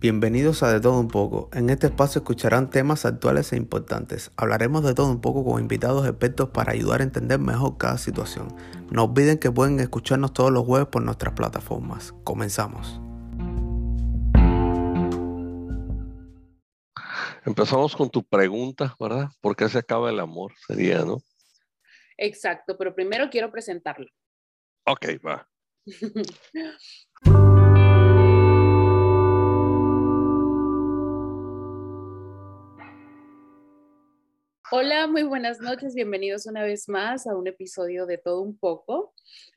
Bienvenidos a De Todo Un poco. En este espacio escucharán temas actuales e importantes. Hablaremos de todo un poco con invitados expertos para ayudar a entender mejor cada situación. No olviden que pueden escucharnos todos los jueves por nuestras plataformas. Comenzamos. Empezamos con tu pregunta, ¿verdad? ¿Por qué se acaba el amor? Sería, ¿no? Exacto, pero primero quiero presentarlo. Ok, va. Hola, muy buenas noches. Bienvenidos una vez más a un episodio de Todo un poco.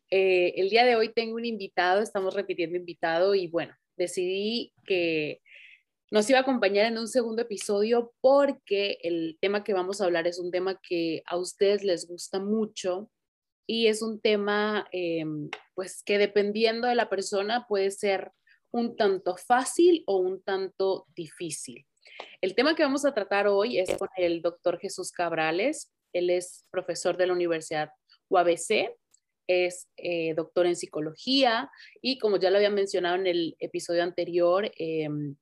Eh, el día de hoy tengo un invitado, estamos repitiendo invitado y bueno, decidí que nos iba a acompañar en un segundo episodio porque el tema que vamos a hablar es un tema que a ustedes les gusta mucho y es un tema em, pues que dependiendo de la persona puede ser un tanto fácil o un tanto difícil. El tema que vamos a tratar hoy es con el doctor Jesús Cabrales. Él es profesor de la Universidad UABC, es eh, doctor en psicología y como ya lo había mencionado en el episodio anterior, em,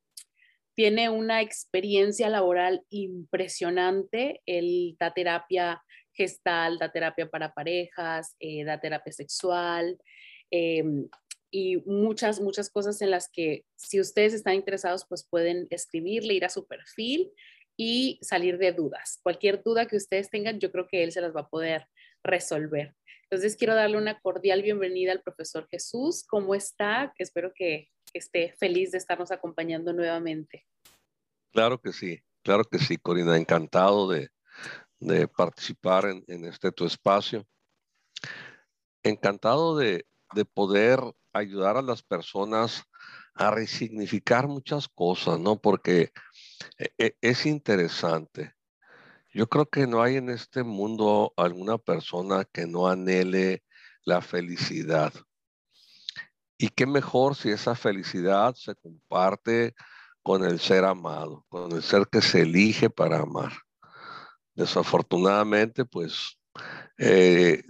tiene una experiencia laboral impresionante. Él da terapia gestal, da terapia para parejas, eh, da terapia sexual. Em, y muchas, muchas cosas en las que si ustedes están interesados, pues pueden escribirle, ir a su perfil y salir de dudas. Cualquier duda que ustedes tengan, yo creo que él se las va a poder resolver. Entonces, quiero darle una cordial bienvenida al profesor Jesús. ¿Cómo está? Espero que, esté feliz de estarnos acompañando nuevamente. Claro que sí, claro que sí, Corina. Encantado de, participar en, en, este tu espacio. Encantado de, de poder ayudar a las personas a resignificar muchas cosas, ¿no? Porque e, e, es interesante. Yo creo que no hay en este mundo alguna persona que no anhele la felicidad. Y qué mejor si esa felicidad se comparte con el ser amado, con el ser que se elige para amar. Desafortunadamente, pues eh,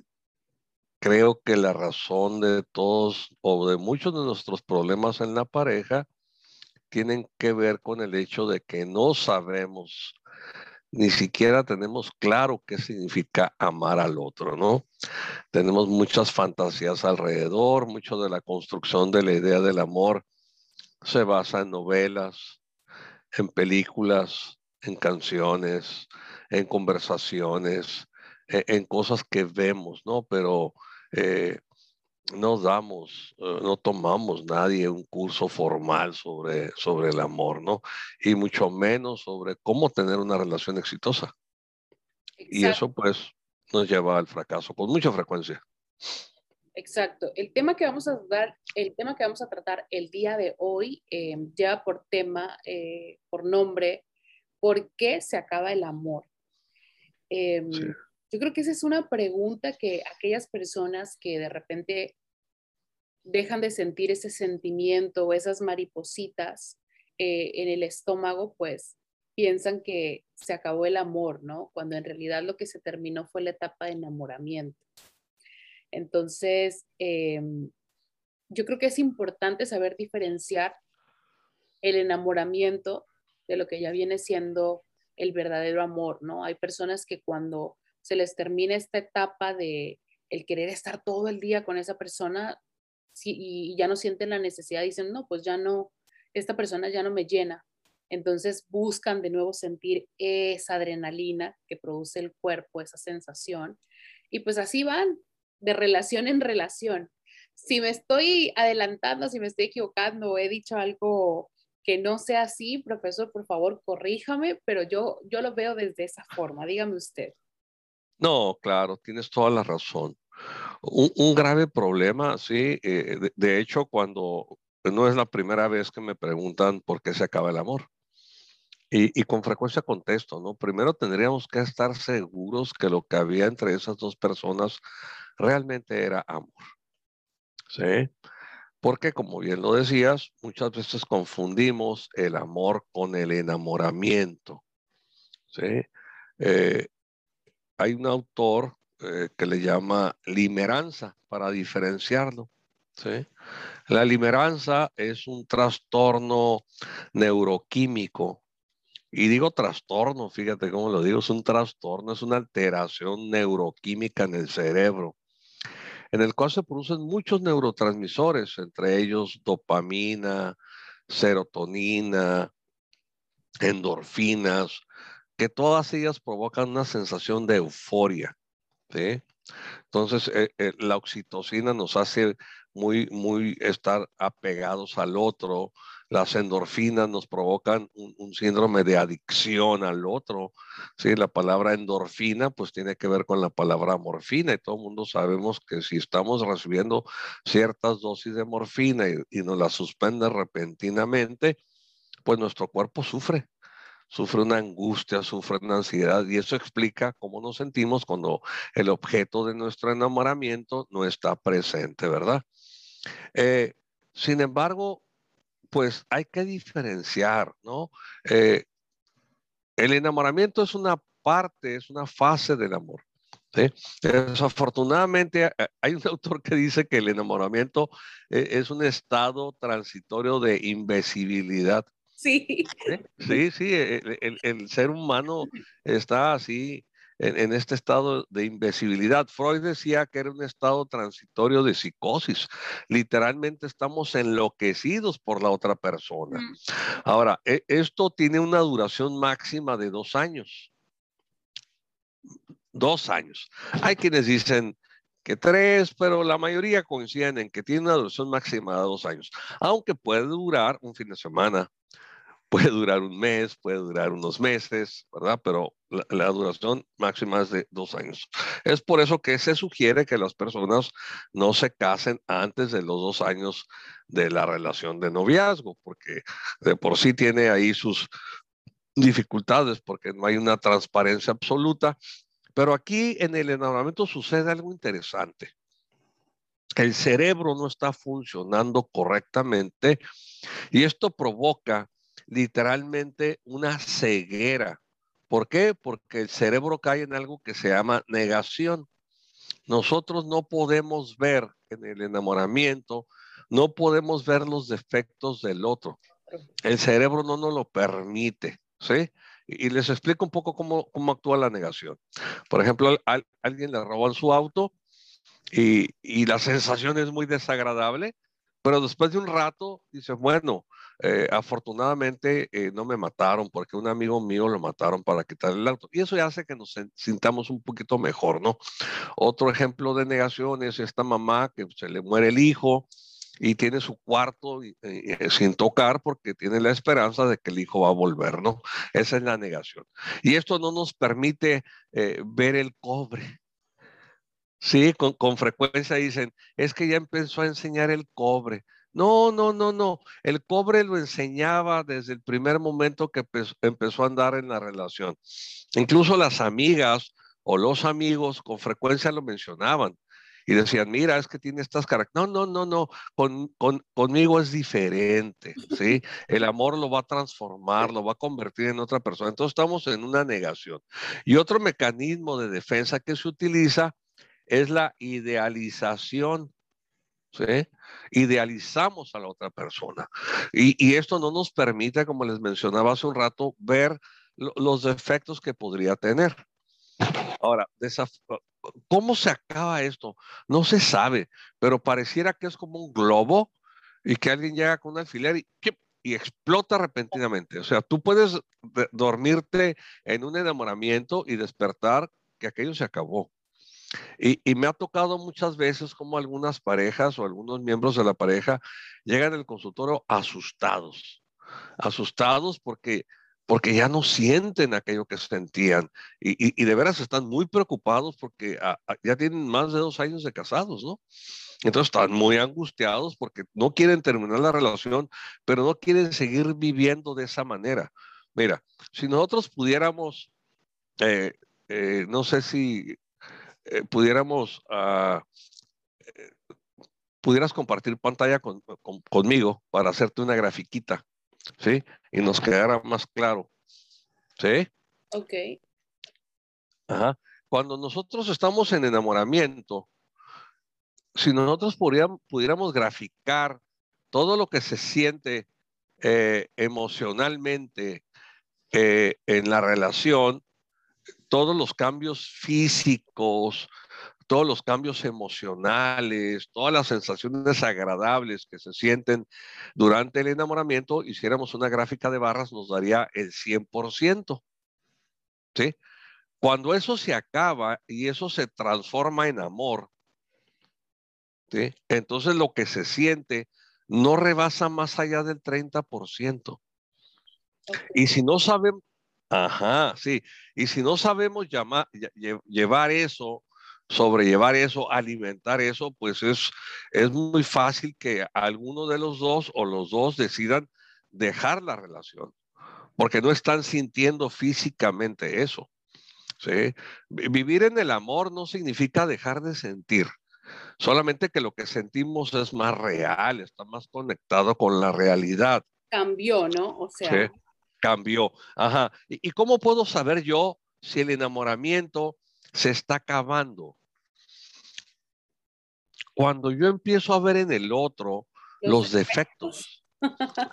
creo que la razón de todos o de muchos de nuestros problemas en la pareja tienen que ver con el hecho de que no sabemos, ni siquiera tenemos claro qué significa amar al otro, ¿no? Tenemos muchas fantasías alrededor, mucho de la construcción de la idea del amor se basa en novelas, en películas, en canciones, en conversaciones, en, en cosas que vemos, ¿no? Pero eh, no damos, eh, no tomamos nadie un curso formal sobre, sobre el amor, ¿no? Y mucho menos sobre cómo tener una relación exitosa. Y eso pues nos lleva al fracaso con mucha frecuencia. Exacto. El tema que vamos a dar, el tema que vamos a tratar el día de hoy eh, lleva por tema, por nombre, ¿por qué se acaba el amor? Em, yo creo que esa es una pregunta que aquellas personas que de repente dejan de sentir ese sentimiento o esas maripositas eh, en el estómago, pues piensan que se acabó el amor, ¿no? Cuando en realidad lo que se terminó fue la etapa de enamoramiento. Entonces, em, yo creo que es importante saber diferenciar el enamoramiento de lo que ya viene siendo el verdadero amor, ¿no? Hay personas que cuando se les termina esta etapa de el querer estar todo el día con esa persona y ya no sienten la necesidad, dicen, no, pues ya no, esta persona ya no me llena. Entonces buscan de nuevo sentir esa adrenalina que produce el cuerpo, esa sensación. Y pues así van, de relación en relación. Si me estoy adelantando, si me estoy equivocando, he dicho algo que no sea así, profesor, por favor, corríjame, pero yo, yo lo veo desde esa forma. Dígame usted. No, claro, tienes toda la razón. Un, grave problema, sí. Eh, de, hecho, cuando no es la primera vez que me preguntan por qué se acaba el amor. Y, con frecuencia contesto, ¿no? Primero tendríamos que estar seguros que lo que había entre esas dos personas realmente era amor. ¿Sí? Porque, como bien lo decías, muchas veces confundimos el amor con el enamoramiento. ¿Sí? Eh, hay un autor eh, que le llama limeranza para diferenciarlo. La limeranza es un trastorno neuroquímico. Y digo trastorno, fíjate cómo lo digo, es un trastorno, es una alteración neuroquímica en el cerebro, en el cual se producen muchos neurotransmisores, entre ellos dopamina, serotonina, endorfinas, que todas ellas provocan una sensación de euforia. Entonces, eh, eh, la oxitocina nos hace muy, muy estar apegados al otro. Las endorfinas nos provocan un, síndrome de adicción al otro. ¿sí? La palabra endorfina pues tiene que ver con la palabra morfina y todo el mundo sabemos que si estamos recibiendo ciertas dosis de morfina y, y nos la suspende repentinamente, pues nuestro cuerpo sufre sufre una angustia, sufre una ansiedad y eso explica cómo nos sentimos cuando el objeto de nuestro enamoramiento no está presente, ¿verdad? Eh, sin embargo, pues hay que diferenciar, ¿no? Eh, el enamoramiento es una parte, es una fase del amor. Desafortunadamente, hay un autor que dice que el enamoramiento eh, es un estado transitorio de invisibilidad. Sí. Sí, sí, el, ser humano está así en, este estado de invisibilidad. Freud decía que era un estado transitorio de psicosis. Literalmente estamos enloquecidos por la otra persona. Mm. Ahora, e, esto tiene una duración máxima de dos años. Dos años. Hay quienes dicen que tres, pero la mayoría coinciden en que tiene una duración máxima de dos años, aunque puede durar un fin de semana, puede durar un mes, puede durar unos meses, ¿verdad? Pero la, duración máxima es de dos años. Es por eso que se sugiere que las personas no se casen antes de los dos años de la relación de noviazgo, porque de por sí tiene ahí sus dificultades, porque no hay una transparencia absoluta. Pero aquí en el enamoramiento sucede algo interesante. El cerebro no está funcionando correctamente y esto provoca literalmente una ceguera. ¿Por qué? Porque el cerebro cae en algo que se llama negación. Nosotros no podemos ver en el enamoramiento, no podemos ver los defectos del otro. El cerebro no nos lo permite, ¿sí? Y, les explico un poco cómo, cómo actúa la negación. Por ejemplo, alguien le roban su auto y, y la sensación es muy desagradable, pero después de un rato dice, bueno, eh, afortunadamente eh, no me mataron porque un amigo mío lo mataron para quitar el auto. Y eso ya hace que nos sintamos un poquito mejor, ¿no? Otro ejemplo de negación es esta mamá que se le muere el hijo y tiene su cuarto eh, sin tocar porque tiene la esperanza de que el hijo va a volver, ¿no? Esa es la negación. Y esto no nos permite ver el cobre. Sí, con, con frecuencia dicen, es que ya empezó a enseñar el cobre. No, no, no, no. El cobre lo enseñaba desde el primer momento que empezó a andar en la relación. Incluso las amigas o los amigos con frecuencia lo mencionaban y decían, mira, es que tiene estas características. No, no, no, no, con, conmigo es diferente, ¿sí? El amor lo va a transformar, lo va a convertir en otra persona. Entonces estamos en una negación. Y otro mecanismo de defensa que se utiliza es la idealización. Idealizamos a la otra persona. Y, esto no nos permite, como les mencionaba hace un rato, ver los defectos que podría tener. Ahora, ¿cómo se acaba esto? No se sabe, pero pareciera que es como un globo y que alguien llega con un alfiler y, y explota repentinamente. O sea, tú puedes dormirte en un enamoramiento y despertar que aquello se acabó. Y, me ha tocado muchas veces como algunas parejas o algunos miembros de la pareja llegan al consultorio asustados, asustados porque, porque ya no sienten aquello que sentían y, de veras están muy preocupados porque ya tienen más de dos años de casados, ¿no? Entonces están muy angustiados porque no quieren terminar la relación, pero no quieren seguir viviendo de esa manera. Mira, si nosotros pudiéramos, eh, eh, no sé si eh, pudiéramos, uh, pudieras compartir pantalla con, conmigo para hacerte una grafiquita, ¿sí? Y nos quedara más claro, ¿sí? Ok. Ajá. Cuando nosotros estamos en enamoramiento, si nosotros pudiéramos, pudiéramos graficar todo lo que se siente eh, emocionalmente eh, en la relación, todos los cambios físicos, todos los cambios emocionales, todas las sensaciones agradables que se sienten durante el enamoramiento, hiciéramos una gráfica de barras, nos daría el 100%. ¿Sí? Cuando eso se acaba y eso se transforma en amor, ¿sí? entonces lo que se siente no rebasa más allá del 30%. Y si no sabemos, ajá, sí, y si no sabemos llamar, llevar eso sobrellevar eso, alimentar eso, pues es, es muy fácil que alguno de los dos o los dos decidan dejar la relación, porque no están sintiendo físicamente eso. ¿sí? Vivir en el amor no significa dejar de sentir, solamente que lo que sentimos es más real, está más conectado con la realidad. Cambió, ¿no? O sea. Cambió. Ajá. ¿Y cómo puedo saber yo si el enamoramiento se está acabando? cuando yo empiezo a ver en el otro los, defectos.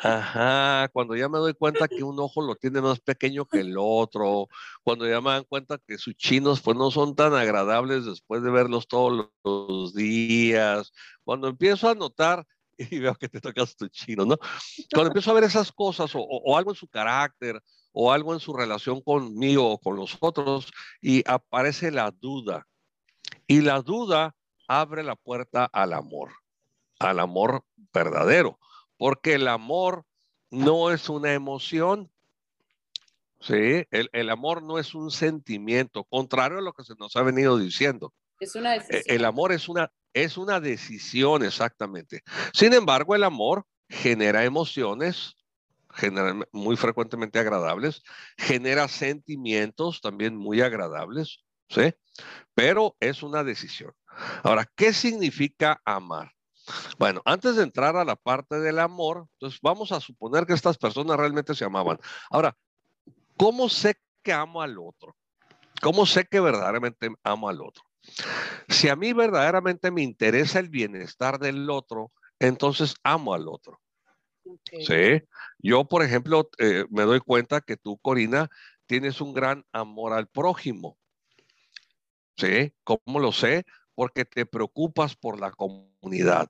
Ajá, cuando ya me doy cuenta que un ojo lo tiene más pequeño que el otro, cuando ya me dan cuenta que sus chinos pues no son tan agradables después de verlos todos los días, cuando empiezo a notar y veo que te tocas tu chino, ¿no? Cuando empiezo a ver esas cosas o, o, algo en su carácter o algo en su relación conmigo o con los otros y aparece la duda. Y la duda abre la puerta al amor, al amor verdadero, porque el amor no es una emoción, ¿sí? El, amor no es un sentimiento, contrario a lo que se nos ha venido diciendo. Es una e, decisión. El amor es una, es una decisión, exactamente. Sin embargo, el amor genera emociones, genera muy frecuentemente agradables, genera sentimientos también muy agradables, ¿sí? Pero es una decisión. Ahora, ¿qué significa amar? Bueno, antes de entrar a la parte del amor, entonces vamos a suponer que estas personas realmente se amaban. Ahora, ¿cómo sé que amo al otro? ¿Cómo sé que verdaderamente amo al otro? Si a mí verdaderamente me interesa el bienestar del otro, entonces amo al otro. Sí. Yo, por ejemplo, eh, me doy cuenta que tú, Corina, tienes un gran amor al prójimo. ¿Sí? ¿Cómo lo sé? porque te preocupas por la comunidad.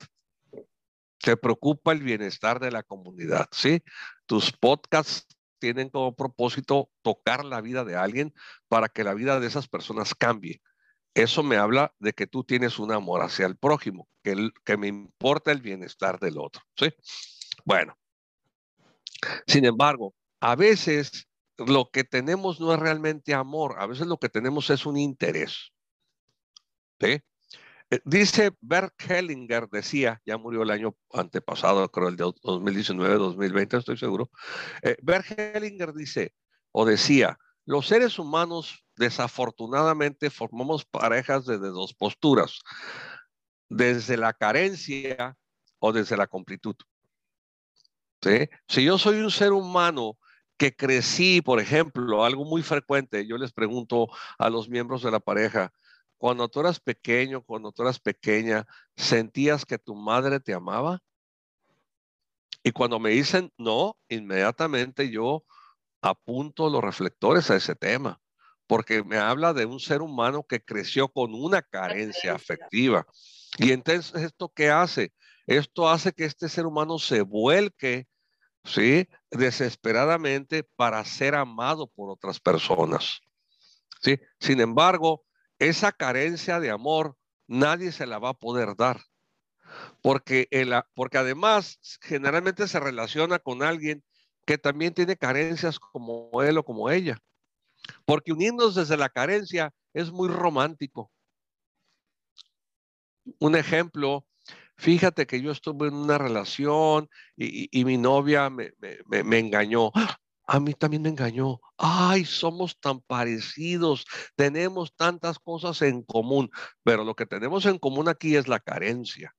Te preocupa el bienestar de la comunidad, ¿sí? Tus podcasts tienen como propósito tocar la vida de alguien para que la vida de esas personas cambie. Eso me habla de que tú tienes un amor hacia el prójimo, que, me importa el bienestar del otro, ¿sí? Bueno, sin embargo, a veces lo que tenemos no es realmente amor, a veces lo que tenemos es un interés. ¿sí? Eh, dice Bert Hellinger, decía, ya murió el año antepasado, creo el de 2019, 2020, estoy seguro. Eh, Bert Hellinger dice, o decía, los seres humanos desafortunadamente formamos parejas desde dos posturas, desde la carencia o desde la completud. Si yo soy un ser humano que crecí, por ejemplo, algo muy frecuente, yo les pregunto a los miembros de la pareja, cuando tú eras pequeño, cuando tú eras pequeña, ¿sentías que tu madre te amaba? Y cuando me dicen no, inmediatamente yo apunto los reflectores a ese tema, porque me habla de un ser humano que creció con una carencia afectiva. Y entonces, ¿esto qué hace? Esto hace que este ser humano se vuelque, ¿sí? Desesperadamente para ser amado por otras personas. ¿Sí? Sin embargo, esa carencia de amor nadie se la va a poder dar. Porque, porque además generalmente se relaciona con alguien que también tiene carencias como él o como ella. Porque unirnos desde la carencia es muy romántico. Un ejemplo, fíjate que yo estuve en una relación y, mi novia me, me engañó a mí también me engañó. Ay, somos tan parecidos, tenemos tantas cosas en común, pero lo que tenemos en común aquí es la carencia.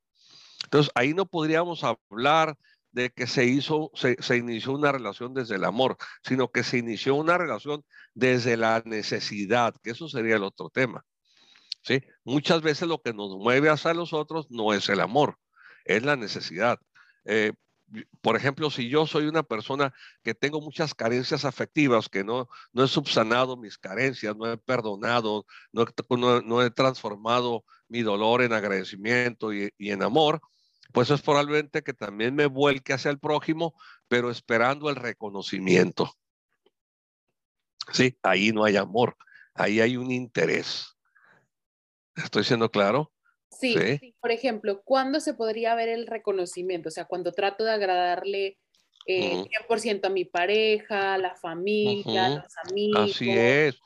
Entonces, ahí no podríamos hablar de que se hizo, se, inició una relación desde el amor, sino que se inició una relación desde la necesidad, que eso sería el otro tema. ¿sí? Muchas veces lo que nos mueve hacia los otros no es el amor, es la necesidad. eh, por ejemplo, si yo soy una persona que tengo muchas carencias afectivas, que no, no he subsanado mis carencias, no he perdonado, no, he transformado mi dolor en agradecimiento y, en amor, pues es probablemente que también me vuelque hacia el prójimo, pero esperando el reconocimiento. Sí, ahí no hay amor, ahí hay un interés. ¿Estoy siendo claro? Sí, por ejemplo, ¿cuándo se podría ver el reconocimiento? O sea, cuando trato de agradarle eh, 100% a mi pareja, a la familia, a los amigos. Así es.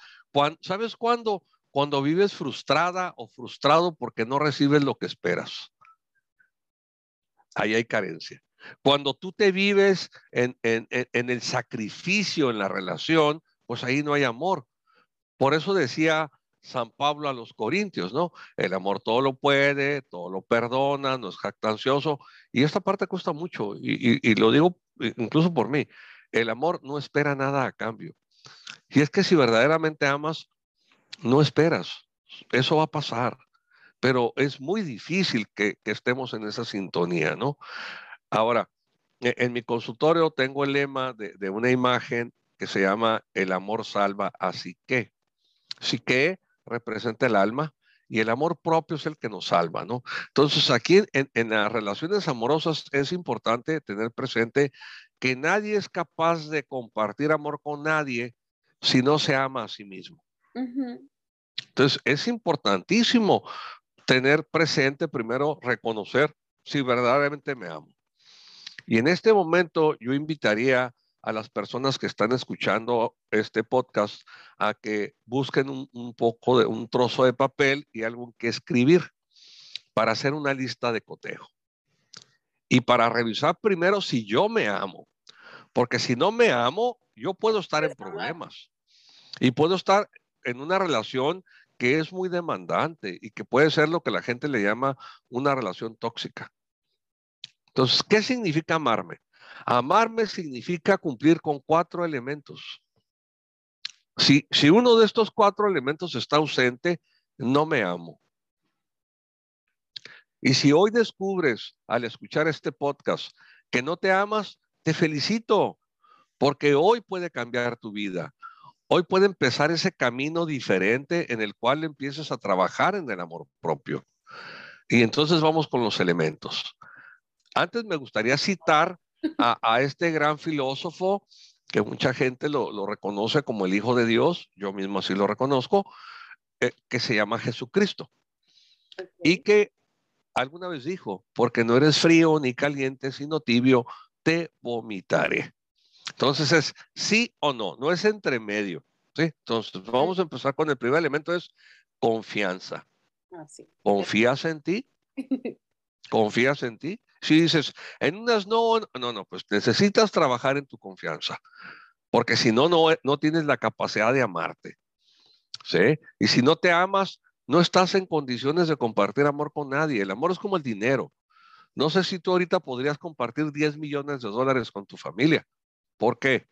¿Sabes cuándo? Cuando vives frustrada o frustrado porque no recibes lo que esperas. Ahí hay carencia. Cuando tú te vives en, el sacrificio en la relación, pues ahí no hay amor. Por eso decía San Pablo a los Corintios, ¿no? El amor todo lo puede, todo lo perdona, no es jactancioso. Y esta parte cuesta mucho, y, lo digo incluso por mí. El amor no espera nada a cambio. Y es que si verdaderamente amas, no esperas. Eso va a pasar. Pero es muy difícil que, estemos en esa sintonía, ¿no? Ahora, e, en, mi consultorio tengo el lema de, de, una imagen que se llama El amor salva, así que. Así que representa el alma y el amor propio es el que nos salva, ¿no? Entonces aquí en, las relaciones amorosas es importante tener presente que nadie es capaz de compartir amor con nadie si no se ama a sí mismo. Entonces es importantísimo tener presente primero reconocer si verdaderamente me amo. Y en este momento yo invitaría a las personas que están escuchando este podcast a que busquen un, poco de un trozo de papel y algo que escribir para hacer una lista de cotejo. Y para revisar primero si yo me amo. Porque si no me amo, yo puedo estar en problemas. Y puedo estar en una relación que es muy demandante y que puede ser lo que la gente le llama una relación tóxica. Entonces, ¿qué significa amarme? Amarme significa cumplir con cuatro elementos. Si, si uno de estos cuatro elementos está ausente, no me amo. Y si hoy descubres al escuchar este podcast que no te amas, te felicito, porque hoy puede cambiar tu vida. Hoy puede empezar ese camino diferente en el cual empieces a trabajar en el amor propio. Y entonces vamos con los elementos. Antes me gustaría citar a, este gran filósofo que mucha gente lo, reconoce como el Hijo de Dios, yo mismo así lo reconozco, eh, que se llama Jesucristo. Y que alguna vez dijo, porque no eres frío ni caliente, sino tibio, te vomitaré. Entonces es sí o no, no es entre medio. ¿sí? Entonces vamos a empezar con el primer elemento, es confianza. Ah, ¿Confías en ti? ¿Confías en ti? Si dices, en unas no, no, no, pues necesitas trabajar en tu confianza, porque si no, no, no tienes la capacidad de amarte. ¿Sí? Y si no te amas, no estás en condiciones de compartir amor con nadie. El amor es como el dinero. No sé si tú ahorita podrías compartir 10 millones de dólares con tu familia. ¿Por qué?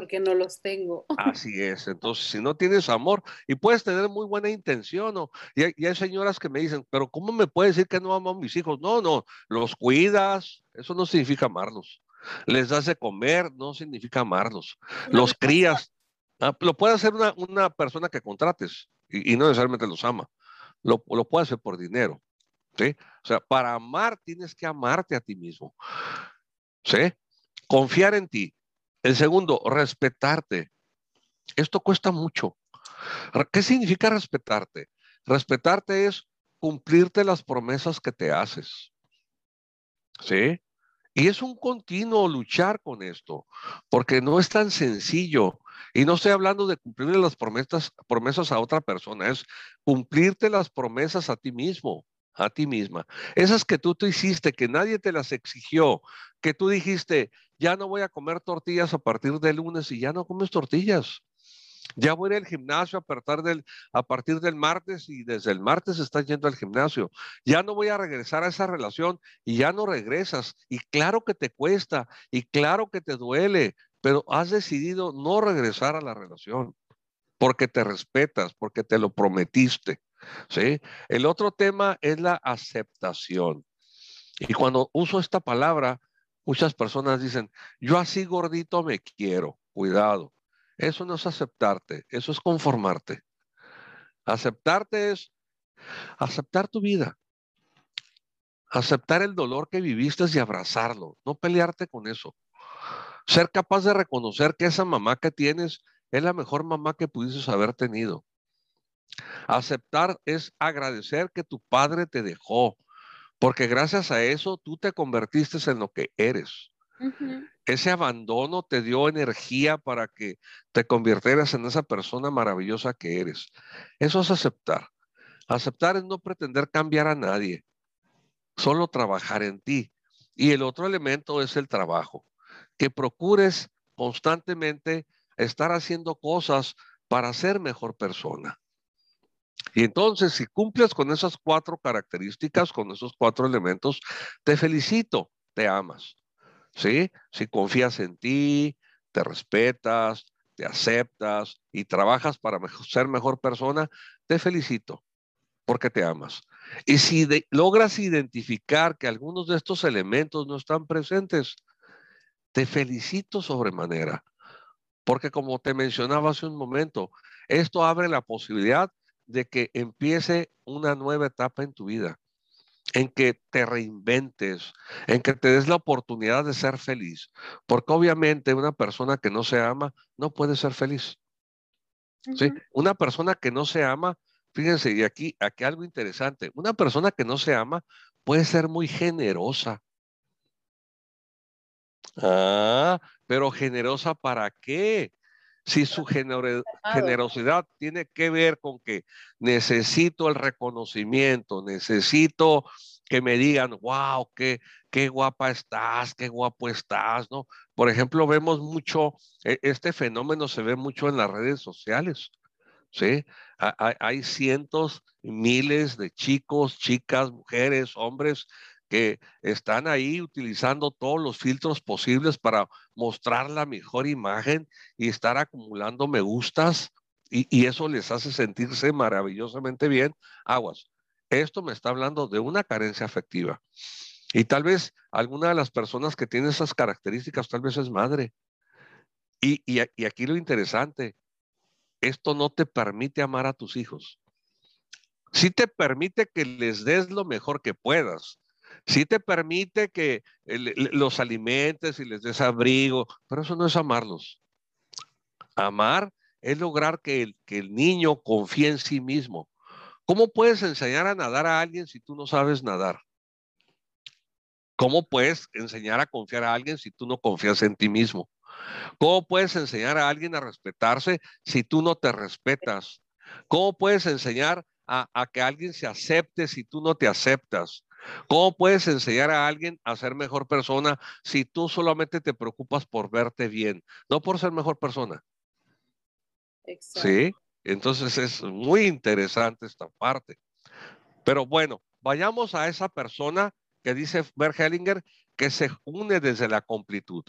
porque no los tengo. Así es, entonces si no tienes amor y puedes tener muy buena intención, ¿no? y, hay, hay, señoras que me dicen, pero ¿cómo me puedes decir que no amo a mis hijos? No, no, los cuidas, eso no significa amarlos. Les das de comer, no significa amarlos. los crías, ah, lo puede hacer una, una, persona que contrates y, y no necesariamente los ama. Lo, lo puede hacer por dinero. ¿sí? O sea, para amar tienes que amarte a ti mismo. ¿Sí? Confiar en ti. El segundo, respetarte. Esto cuesta mucho. ¿Qué significa respetarte? Respetarte es cumplirte las promesas que te haces. ¿Sí? Y es un continuo luchar con esto, porque no es tan sencillo. Y no estoy hablando de cumplirle las promesas, promesas a otra persona, es cumplirte las promesas a ti mismo, a ti misma. Esas que tú te hiciste, que nadie te las exigió, que tú dijiste, ya no voy a comer tortillas a partir del lunes y ya no comes tortillas. Ya voy a ir al gimnasio a partir, del, a partir del martes y desde el martes estás yendo al gimnasio. Ya no voy a regresar a esa relación y ya no regresas. Y claro que te cuesta y claro que te duele, pero has decidido no regresar a la relación porque te respetas, porque te lo prometiste. ¿Sí? El otro tema es la aceptación. Y cuando uso esta palabra, muchas personas dicen, yo así gordito me quiero, cuidado. Eso no es aceptarte, eso es conformarte. Aceptarte es aceptar tu vida, aceptar el dolor que viviste y abrazarlo, no pelearte con eso. Ser capaz de reconocer que esa mamá que tienes es la mejor mamá que pudieses haber tenido. Aceptar es agradecer que tu padre te dejó, porque gracias a eso tú te convertiste en lo que eres. Ese abandono te dio energía para que te convirtieras en esa persona maravillosa que eres. Eso es aceptar. Aceptar es no pretender cambiar a nadie, solo trabajar en ti. Y el otro elemento es el trabajo, que procures constantemente estar haciendo cosas para ser mejor persona. Y entonces, si cumples con esas cuatro características, con esos cuatro elementos, te felicito, te amas. ¿Sí? Si confías en ti, te respetas, te aceptas y trabajas para ser mejor persona, te felicito porque te amas. Y si logras identificar que algunos de estos elementos no están presentes, te felicito sobremanera. Porque como te mencionaba hace un momento, esto abre la posibilidad de que empiece una nueva etapa en tu vida, en que te reinventes, en que te des la oportunidad de ser feliz. Porque obviamente una persona que no se ama no puede ser feliz. ¿Sí? Una persona que no se ama, fíjense, y aquí, aquí algo interesante, una persona que no se ama puede ser muy generosa. Ah, pero generosa para qué? Si su generosidad tiene que ver con que necesito el reconocimiento, necesito que me digan, wow, qué, qué guapa estás, qué guapo estás, ¿no? Por ejemplo, vemos mucho, e, este fenómeno se ve mucho en las redes sociales, ¿sí? Hay, cientos, miles de chicos, chicas, mujeres, hombres que están ahí utilizando todos los filtros posibles para mostrar la mejor imagen y estar acumulando me gustas y, eso les hace sentirse maravillosamente bien. Aguas, esto me está hablando de una carencia afectiva. Y tal vez alguna de las personas que tiene esas características, tal vez es madre. Y, y aquí lo interesante, esto no te permite amar a tus hijos. Sí te permite que les des lo mejor que puedas, sí te permite que los alimentes y les des abrigo, pero eso no es amarlos. Amar es lograr que el, que el niño confíe en sí mismo. ¿Cómo puedes enseñar a nadar a alguien si tú no sabes nadar? ¿Cómo puedes enseñar a confiar a alguien si tú no confías en ti mismo? ¿Cómo puedes enseñar a alguien a respetarse si tú no te respetas? ¿Cómo puedes enseñar a, a que alguien se acepte si tú no te aceptas? ¿Cómo puedes enseñar a alguien a ser mejor persona si tú solamente te preocupas por verte bien, no por ser mejor persona? Sí, entonces es muy interesante esta parte. Pero bueno, vayamos a esa persona que dice Bert Hellinger que se une desde la completud.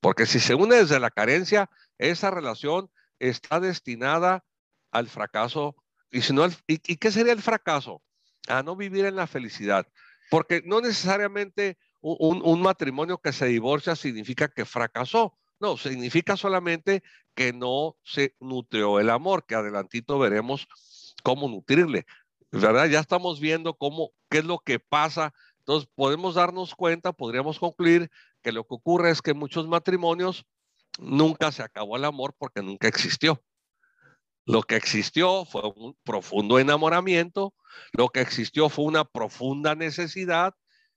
Porque si se une desde la carencia, esa relación está destinada al fracaso. Y si no, ¿y qué sería el fracaso? A no vivir en la felicidad. Porque no necesariamente un, matrimonio que se divorcia significa que fracasó. No, significa solamente que no se nutrió el amor, que adelantito veremos cómo nutrirle. ¿Verdad? Ya estamos viendo cómo, qué es lo que pasa. Entonces, podemos darnos cuenta, podríamos concluir que lo que ocurre es que muchos matrimonios nunca se acabó el amor porque nunca existió. Lo que existió fue un profundo enamoramiento, lo que existió fue una profunda necesidad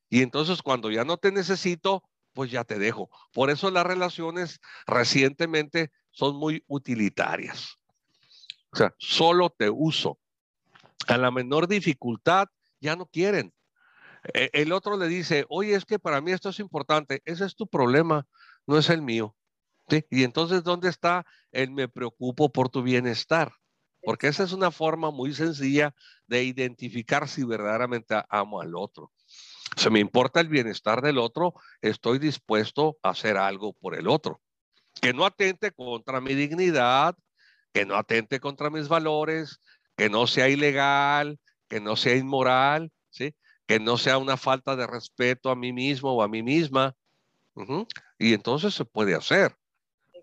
y entonces cuando ya no te necesito, pues ya te dejo. Por eso las relaciones recientemente son muy utilitarias. O sea, solo te uso. A la menor dificultad ya no quieren. E, el otro le dice, oye, es que para mí esto es importante. Ese es tu problema, no es el mío. Y entonces, ¿dónde está el me preocupo por tu bienestar? Porque esa es una forma muy sencilla de identificar si verdaderamente amo al otro. Si me importa el bienestar del otro, estoy dispuesto a hacer algo por el otro. Que no atente contra mi dignidad, que no atente contra mis valores, que no sea ilegal, que no sea inmoral, ¿sí? que no sea una falta de respeto a mí mismo o a mí misma. Y entonces se puede hacer.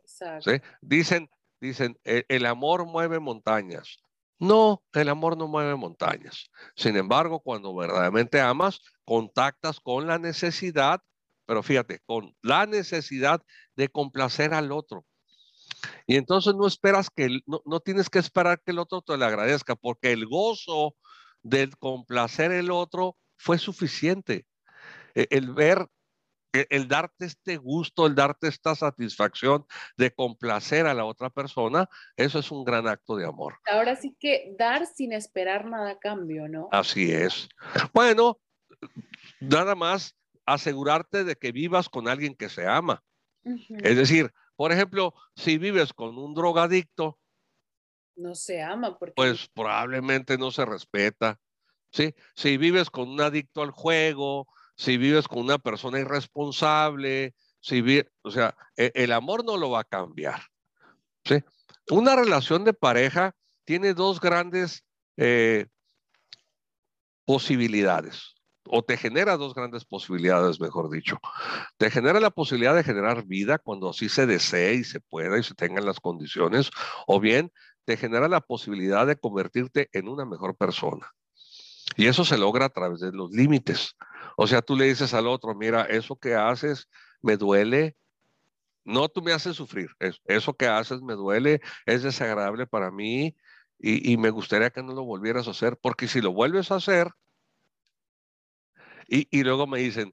Exacto. Dicen, dicen, el, el amor mueve montañas. No, el amor no mueve montañas. Sin embargo, cuando verdaderamente amas, contactas con la necesidad, pero fíjate, con la necesidad de complacer al otro. Y entonces no esperas que, no, no tienes que esperar que el otro te le agradezca, porque el gozo del complacer el otro fue suficiente. E, el ver, el darte este gusto, el darte esta satisfacción de complacer a la otra persona, eso es un gran acto de amor. Ahora sí que dar sin esperar nada a cambio, ¿no? Así es. Bueno, nada más asegurarte de que vivas con alguien que se ama. Es decir, por ejemplo, si vives con un drogadicto, no se ama porque pues probablemente no se respeta. ¿sí? Si vives con un adicto al juego, si vives con una persona irresponsable, si o sea, e, el, amor no lo va a cambiar. ¿sí? Una relación de pareja tiene dos grandes eh, posibilidades o te genera dos grandes posibilidades, mejor dicho. Te genera la posibilidad de generar vida cuando así se desee y se pueda y se tengan las condiciones, o bien te genera la posibilidad de convertirte en una mejor persona. Y eso se logra a través de los límites. O sea, tú le dices al otro, mira, eso que haces me duele, no tú me haces sufrir, eso que haces me duele, es desagradable para mí y, y me gustaría que no lo volvieras a hacer, porque si lo vuelves a hacer, y, luego me dicen,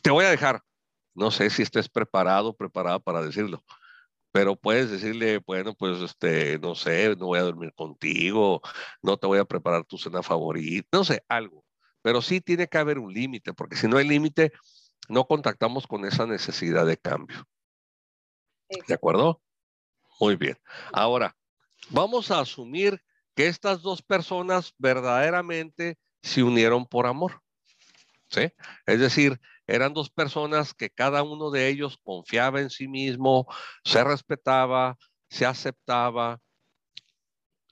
te voy a dejar. No sé si estés preparado preparada para decirlo, pero puedes decirle, bueno, pues, este, no sé, no voy a dormir contigo, no te voy a preparar tu cena favorita, no sé, algo. Pero sí tiene que haber un límite, porque si no hay límite, no contactamos con esa necesidad de cambio. ¿De acuerdo? Muy bien. Ahora, vamos a asumir que estas dos personas verdaderamente se unieron por amor. Es decir, eran dos personas que cada uno de ellos confiaba en sí mismo, se respetaba, se aceptaba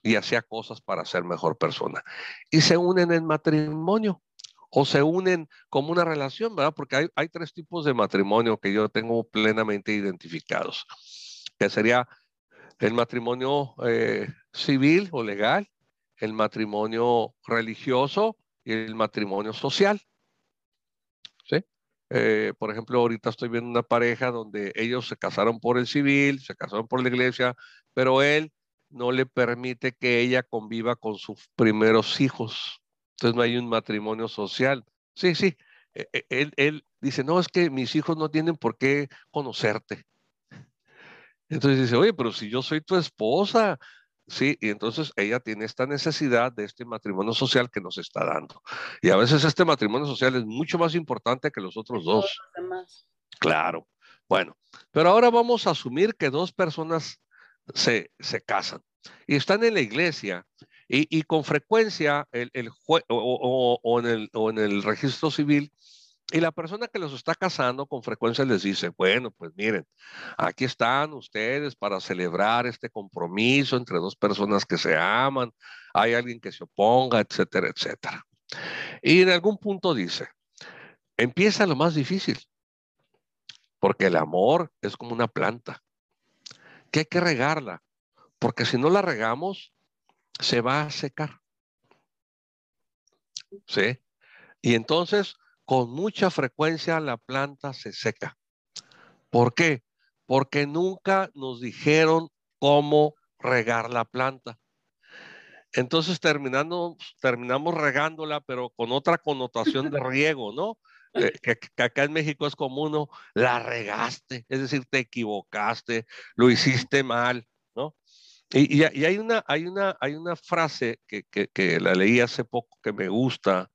y hacía cosas para ser mejor persona. Y se unen en matrimonio o se unen como una relación, ¿verdad? Porque hay, tres tipos de matrimonio que yo tengo plenamente identificados, que sería el matrimonio eh, civil o legal, el matrimonio religioso y el matrimonio social. Eh, por ejemplo, ahorita estoy viendo una pareja donde ellos se casaron por el civil, se casaron por la iglesia, pero él no le permite que ella conviva con sus primeros hijos. Entonces no hay un matrimonio social. Sí, sí. E, e, él, él dice, no, es que mis hijos no tienen por qué conocerte. Entonces dice, oye, pero si yo soy tu esposa, Sí, y entonces ella tiene esta necesidad de este matrimonio social que nos está dando. Y a veces este matrimonio social es mucho más importante que los otros dos. Claro. Bueno, pero ahora vamos a asumir que dos personas se, casan y están en la iglesia y, con frecuencia el, o, en el, o en el registro civil y la persona que los está casando con frecuencia les dice, bueno, pues miren, aquí están ustedes para celebrar este compromiso entre dos personas que se aman, hay alguien que se oponga, etcétera, etcétera. Y en algún punto dice, empieza lo más difícil, porque el amor es como una planta, que hay que regarla, porque si no la regamos, se va a secar. ¿Sí? Y entonces con mucha frecuencia la planta se seca. ¿Por qué? Porque nunca nos dijeron cómo regar la planta. Entonces terminando, terminamos regándola, pero con otra connotación de riego, ¿no? Eh, que, acá en México es común, ¿no? La regaste, es decir, te equivocaste, lo hiciste mal, Y, hay, una, frase que, la leí hace poco que me gusta,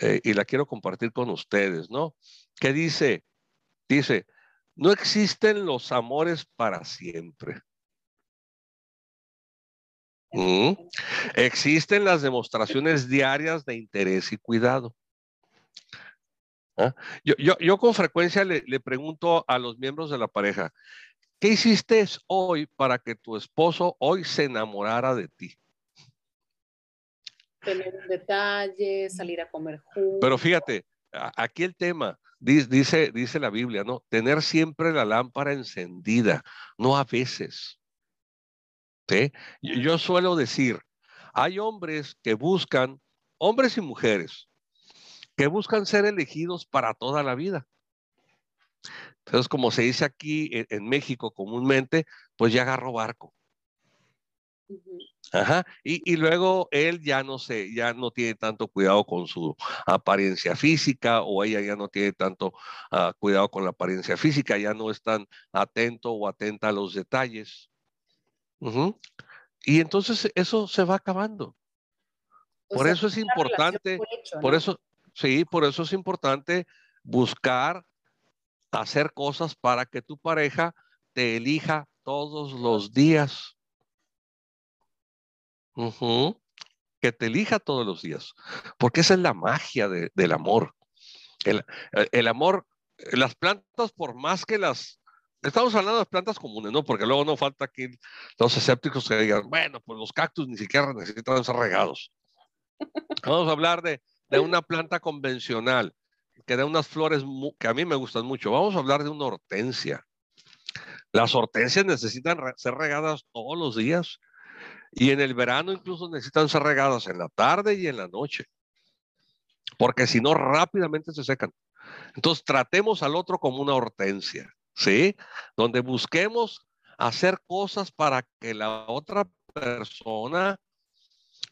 eh, y la quiero compartir con ustedes, ¿no? Que dice, dice, no existen los amores para siempre. ¿Mm? Existen las demostraciones diarias de interés y cuidado. ¿Ah? Yo, con frecuencia le, le, pregunto a los miembros de la pareja, ¿qué hiciste hoy para que tu esposo hoy se enamorara de ti? tener un detalle, salir a comer juntos. Pero fíjate, aquí el tema, dice, dice la Biblia, ¿no? Tener siempre la lámpara encendida, no a veces. ¿Sí? Yo suelo decir, hay hombres que buscan, hombres y mujeres, que buscan ser elegidos para toda la vida. Entonces, como se dice aquí en, México comúnmente, pues ya agarró barco. Ajá. Y, luego él ya no sé, ya no tiene tanto cuidado con su apariencia física o ella ya no tiene tanto ah, cuidado con la apariencia física, ya no es tan atento o atenta a los detalles. Y entonces eso se va acabando. por eso es importante, por eso, sí, por eso es importante buscar hacer cosas para que tu pareja te elija todos los días. Que te elija todos los días. Porque esa es la magia del amor. El, el, amor, las plantas, por más que las... Estamos hablando de plantas comunes, ¿no? Porque luego no falta aquí los escépticos que digan, bueno, pues los cactus ni siquiera necesitan ser regados. Vamos a hablar de, de una planta convencional que da unas flores que a mí me gustan mucho. Vamos a hablar de una hortensia. Las hortensias necesitan ser regadas todos los días y en el verano incluso necesitan ser regadas en la tarde y en la noche, porque si no rápidamente se secan. Entonces tratemos al otro como una hortensia, ¿sí? Donde busquemos hacer cosas para que la otra persona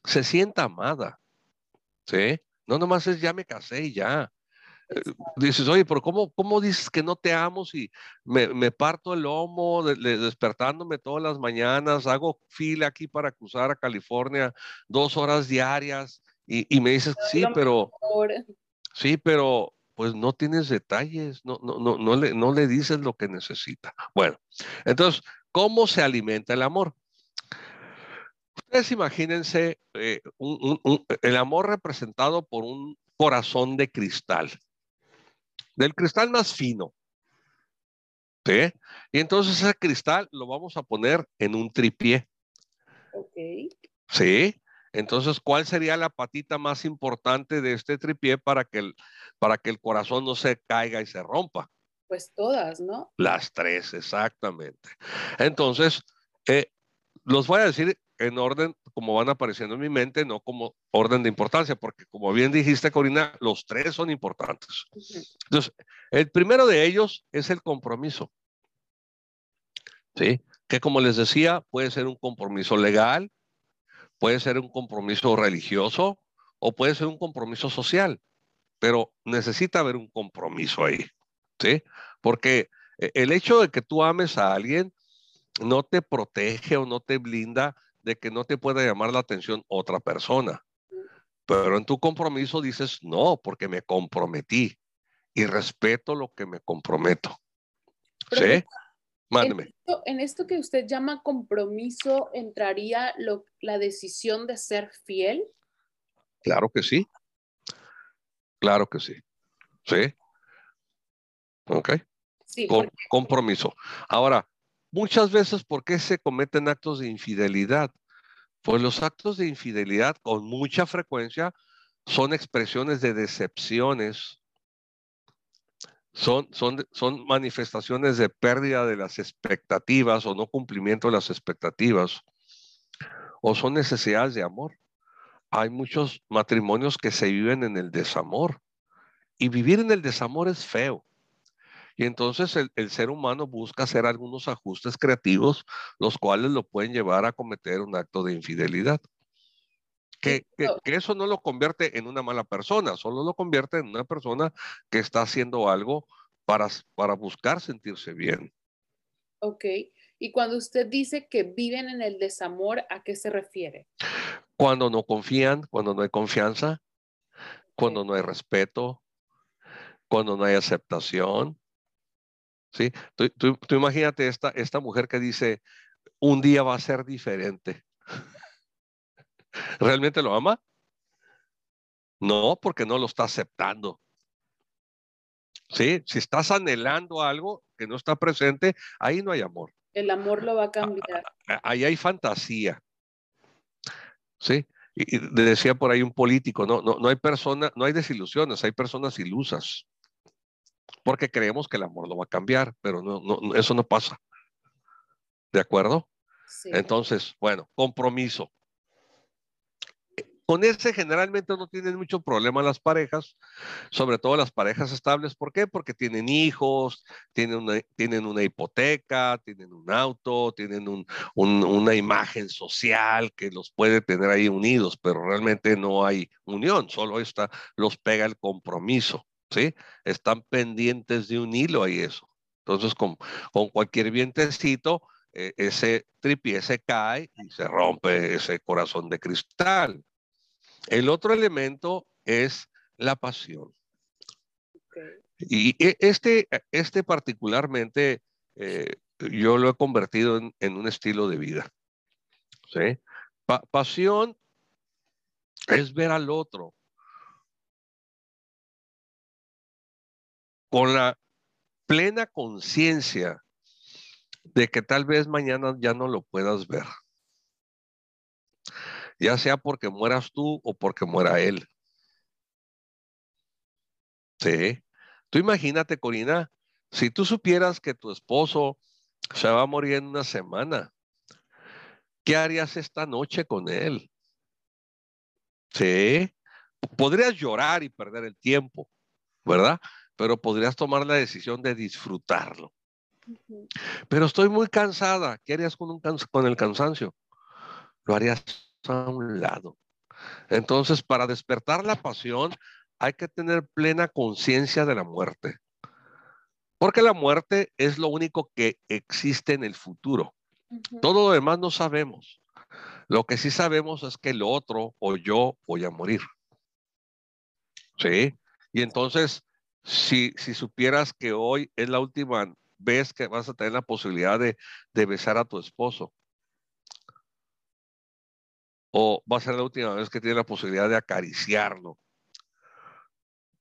se sienta amada, ¿sí? No nomás es ya me casé y ya. Eh, dices, oye, pero ¿cómo, cómo dices que no te amo si me, me parto el lomo despertándome todas las mañanas, hago fila aquí para cruzar a California dos horas diarias y, y me dices, sí, pero, sí, pero pues no tienes detalles, no, no, no, no, le, no le dices lo que necesita. Bueno, entonces, ¿cómo se alimenta el amor? Ustedes imagínense eh, el amor representado por un corazón de cristal del cristal más fino. ¿Sí? Y entonces ese cristal lo vamos a poner en un tripié. Ok. ¿Sí? Entonces, ¿cuál sería la patita más importante de este tripié para que el, para que el corazón no se caiga y se rompa? Pues todas, ¿no? Las tres, exactamente. Entonces, eh, los voy a decir en orden como van apareciendo en mi mente, no como orden de importancia, porque como bien dijiste, Corina, los tres son importantes. Entonces, el primero de ellos es el compromiso. ¿Sí? Que como les decía, puede ser un compromiso legal, puede ser un compromiso religioso o puede ser un compromiso social, pero necesita haber un compromiso ahí. ¿Sí? Porque eh, el hecho de que tú ames a alguien no te protege o no te blinda de que no te pueda llamar la atención otra persona. Pero en tu compromiso dices, no, porque me comprometí y respeto lo que me comprometo. ¿Sí? Mándeme. En esto, que usted llama compromiso, ¿entraría la decisión de ser fiel? Claro que sí. Claro que sí. ¿Sí? Ok. Sí, compromiso. Ahora, Muchas veces, ¿por qué se cometen actos de infidelidad? Pues los actos de infidelidad con mucha frecuencia son expresiones de decepciones, son, son, son manifestaciones de pérdida de las expectativas o no cumplimiento de las expectativas, o son necesidades de amor. Hay muchos matrimonios que se viven en el desamor y vivir en el desamor es feo. Y entonces el, ser humano busca hacer algunos ajustes creativos, los cuales lo pueden llevar a cometer un acto de infidelidad. Que, eso no lo convierte en una mala persona, solo lo convierte en una persona que está haciendo algo para, para buscar sentirse bien. Ok. Y cuando usted dice que viven en el desamor, ¿a qué se refiere? Cuando no confían, cuando no hay confianza, cuando no hay respeto, cuando no hay aceptación, ¿sí? Tú, imagínate esta, esta mujer que dice, un día va a ser diferente. ¿Realmente lo ama? No, porque no lo está aceptando. ¿Sí? Si estás anhelando algo que no está presente, ahí no hay amor. El amor lo va a cambiar. Ahí hay fantasía. ¿Sí? Y decía por ahí un político, no, no, no hay persona, no hay desilusiones, hay personas ilusas. Porque creemos que el amor lo va a cambiar, pero no, no eso no pasa. ¿De acuerdo? Entonces, bueno, compromiso. Con ese generalmente no tienen mucho problema las parejas, sobre todo las parejas estables. ¿Por qué? Porque tienen hijos, tienen una, tienen una hipoteca, tienen un auto, tienen un, una imagen social que los puede tener ahí unidos, pero realmente no hay unión, solo está, los pega el compromiso, ¿sí? Están pendientes de un hilo ahí eso. Entonces, con, con cualquier vientecito, e, ese tripié se cae y se rompe ese corazón de cristal. El otro elemento es la pasión. Y e, este, este particularmente eh, yo lo he convertido en, un estilo de vida. ¿sí? pasión es ver al otro con la plena conciencia de que tal vez mañana ya no lo puedas ver. Ya sea porque mueras tú o porque muera él. Sí. Tú imagínate, Corina, si tú supieras que tu esposo se va a morir en una semana, ¿qué harías esta noche con él? Sí. Podrías llorar y perder el tiempo, ¿verdad? Pero podrías tomar la decisión de disfrutarlo. Pero estoy muy cansada. ¿Qué harías con, un con el cansancio? Lo harías a un lado. Entonces, para despertar la pasión, hay que tener plena conciencia de la muerte. Porque la muerte es lo único que existe en el futuro. Todo lo demás no sabemos. Lo que sí sabemos es que el otro o yo voy a morir. ¿Sí? Y entonces, si, si supieras que hoy es la última ves que vas a tener la posibilidad de, besar a tu esposo. O va a ser la última vez que tienes la posibilidad de acariciarlo.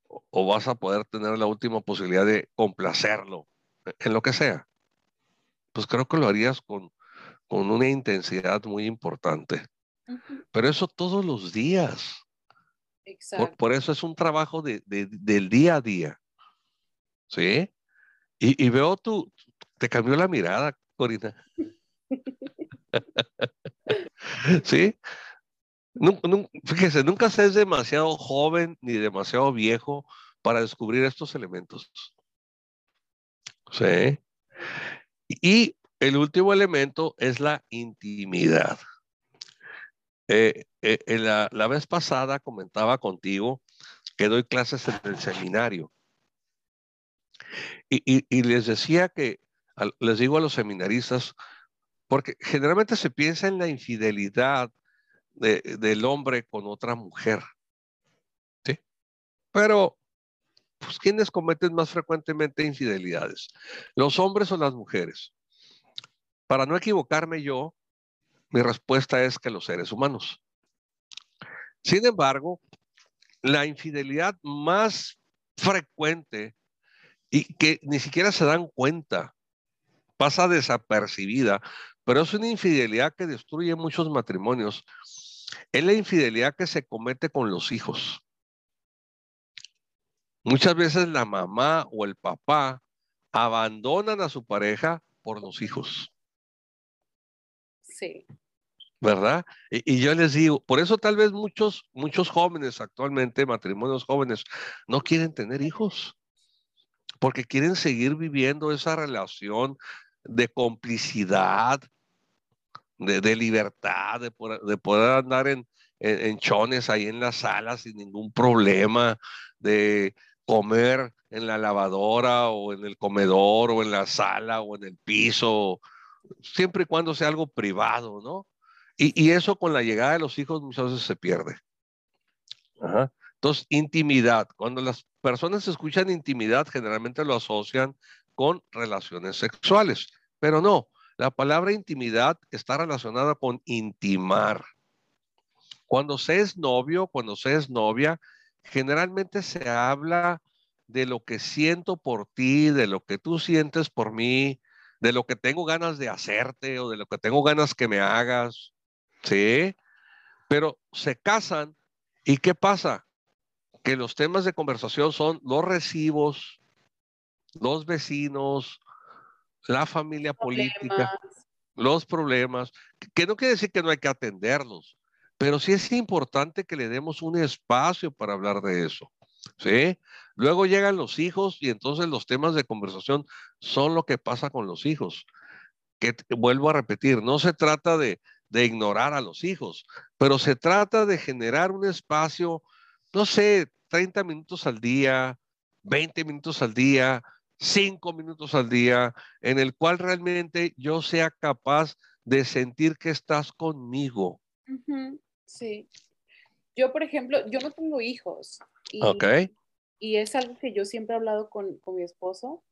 O, vas a poder tener la última posibilidad de complacerlo, en lo que sea. Pues creo que lo harías con, una intensidad muy importante. Pero eso todos los días. Por, eso es un trabajo del día a día. ¿Sí? Y, veo tú, te cambió la mirada, Corina. ¿Sí? fíjese, nunca se es demasiado joven ni demasiado viejo para descubrir estos elementos. ¿Sí? Y el último elemento es la intimidad. Eh, eh, la, vez pasada comentaba contigo que doy clases en el seminario y, les decía que, les digo a los seminaristas, porque generalmente se piensa en la infidelidad del hombre con otra mujer. ¿sí? Pero, pues, ¿quiénes cometen más frecuentemente infidelidades? ¿Los hombres o las mujeres? Para no equivocarme yo, mi respuesta es que los seres humanos. Sin embargo, la infidelidad más frecuente y que ni siquiera se dan cuenta, pasa desapercibida, pero es una infidelidad que destruye muchos matrimonios. Es la infidelidad que se comete con los hijos. Muchas veces la mamá o el papá abandonan a su pareja por los hijos. Sí. ¿Verdad? Y, y, yo les digo, por eso tal vez muchos, muchos jóvenes actualmente, matrimonios jóvenes, no quieren tener hijos porque quieren seguir viviendo esa relación de complicidad, de, libertad, de, poder andar en, en, chones ahí en la sala sin ningún problema, de comer en la lavadora o en el comedor o en la sala o en el piso, siempre y cuando sea algo privado, ¿no? Y, y eso con la llegada de los hijos muchas veces se pierde. Ajá. Entonces, intimidad. Cuando las personas escuchan intimidad, generalmente lo asocian con relaciones sexuales, pero no. La palabra intimidad está relacionada con intimar. Cuando se es novio, cuando se es novia, generalmente se habla de lo que siento por ti, de lo que tú sientes por mí, de lo que tengo ganas de hacerte o de lo que tengo ganas que me hagas, ¿sí? Pero se casan y ¿qué pasa? Que los temas de conversación son los recibos, los vecinos, la familia política, los problemas, que no quiere decir que no hay que atenderlos, pero sí es importante que le demos un espacio para hablar de eso. ¿Sí? Luego llegan los hijos y entonces los temas de conversación son lo que pasa con los hijos. Que vuelvo a repetir, no se trata de, de ignorar a los hijos, pero se trata de generar un espacio, no sé, 30 minutos al día, 20 minutos al día, cinco minutos al día, en el cual realmente yo sea capaz de sentir que estás conmigo. Sí. Yo, por ejemplo, yo no tengo hijos. Y, Y es algo que yo siempre he hablado con, mi esposo,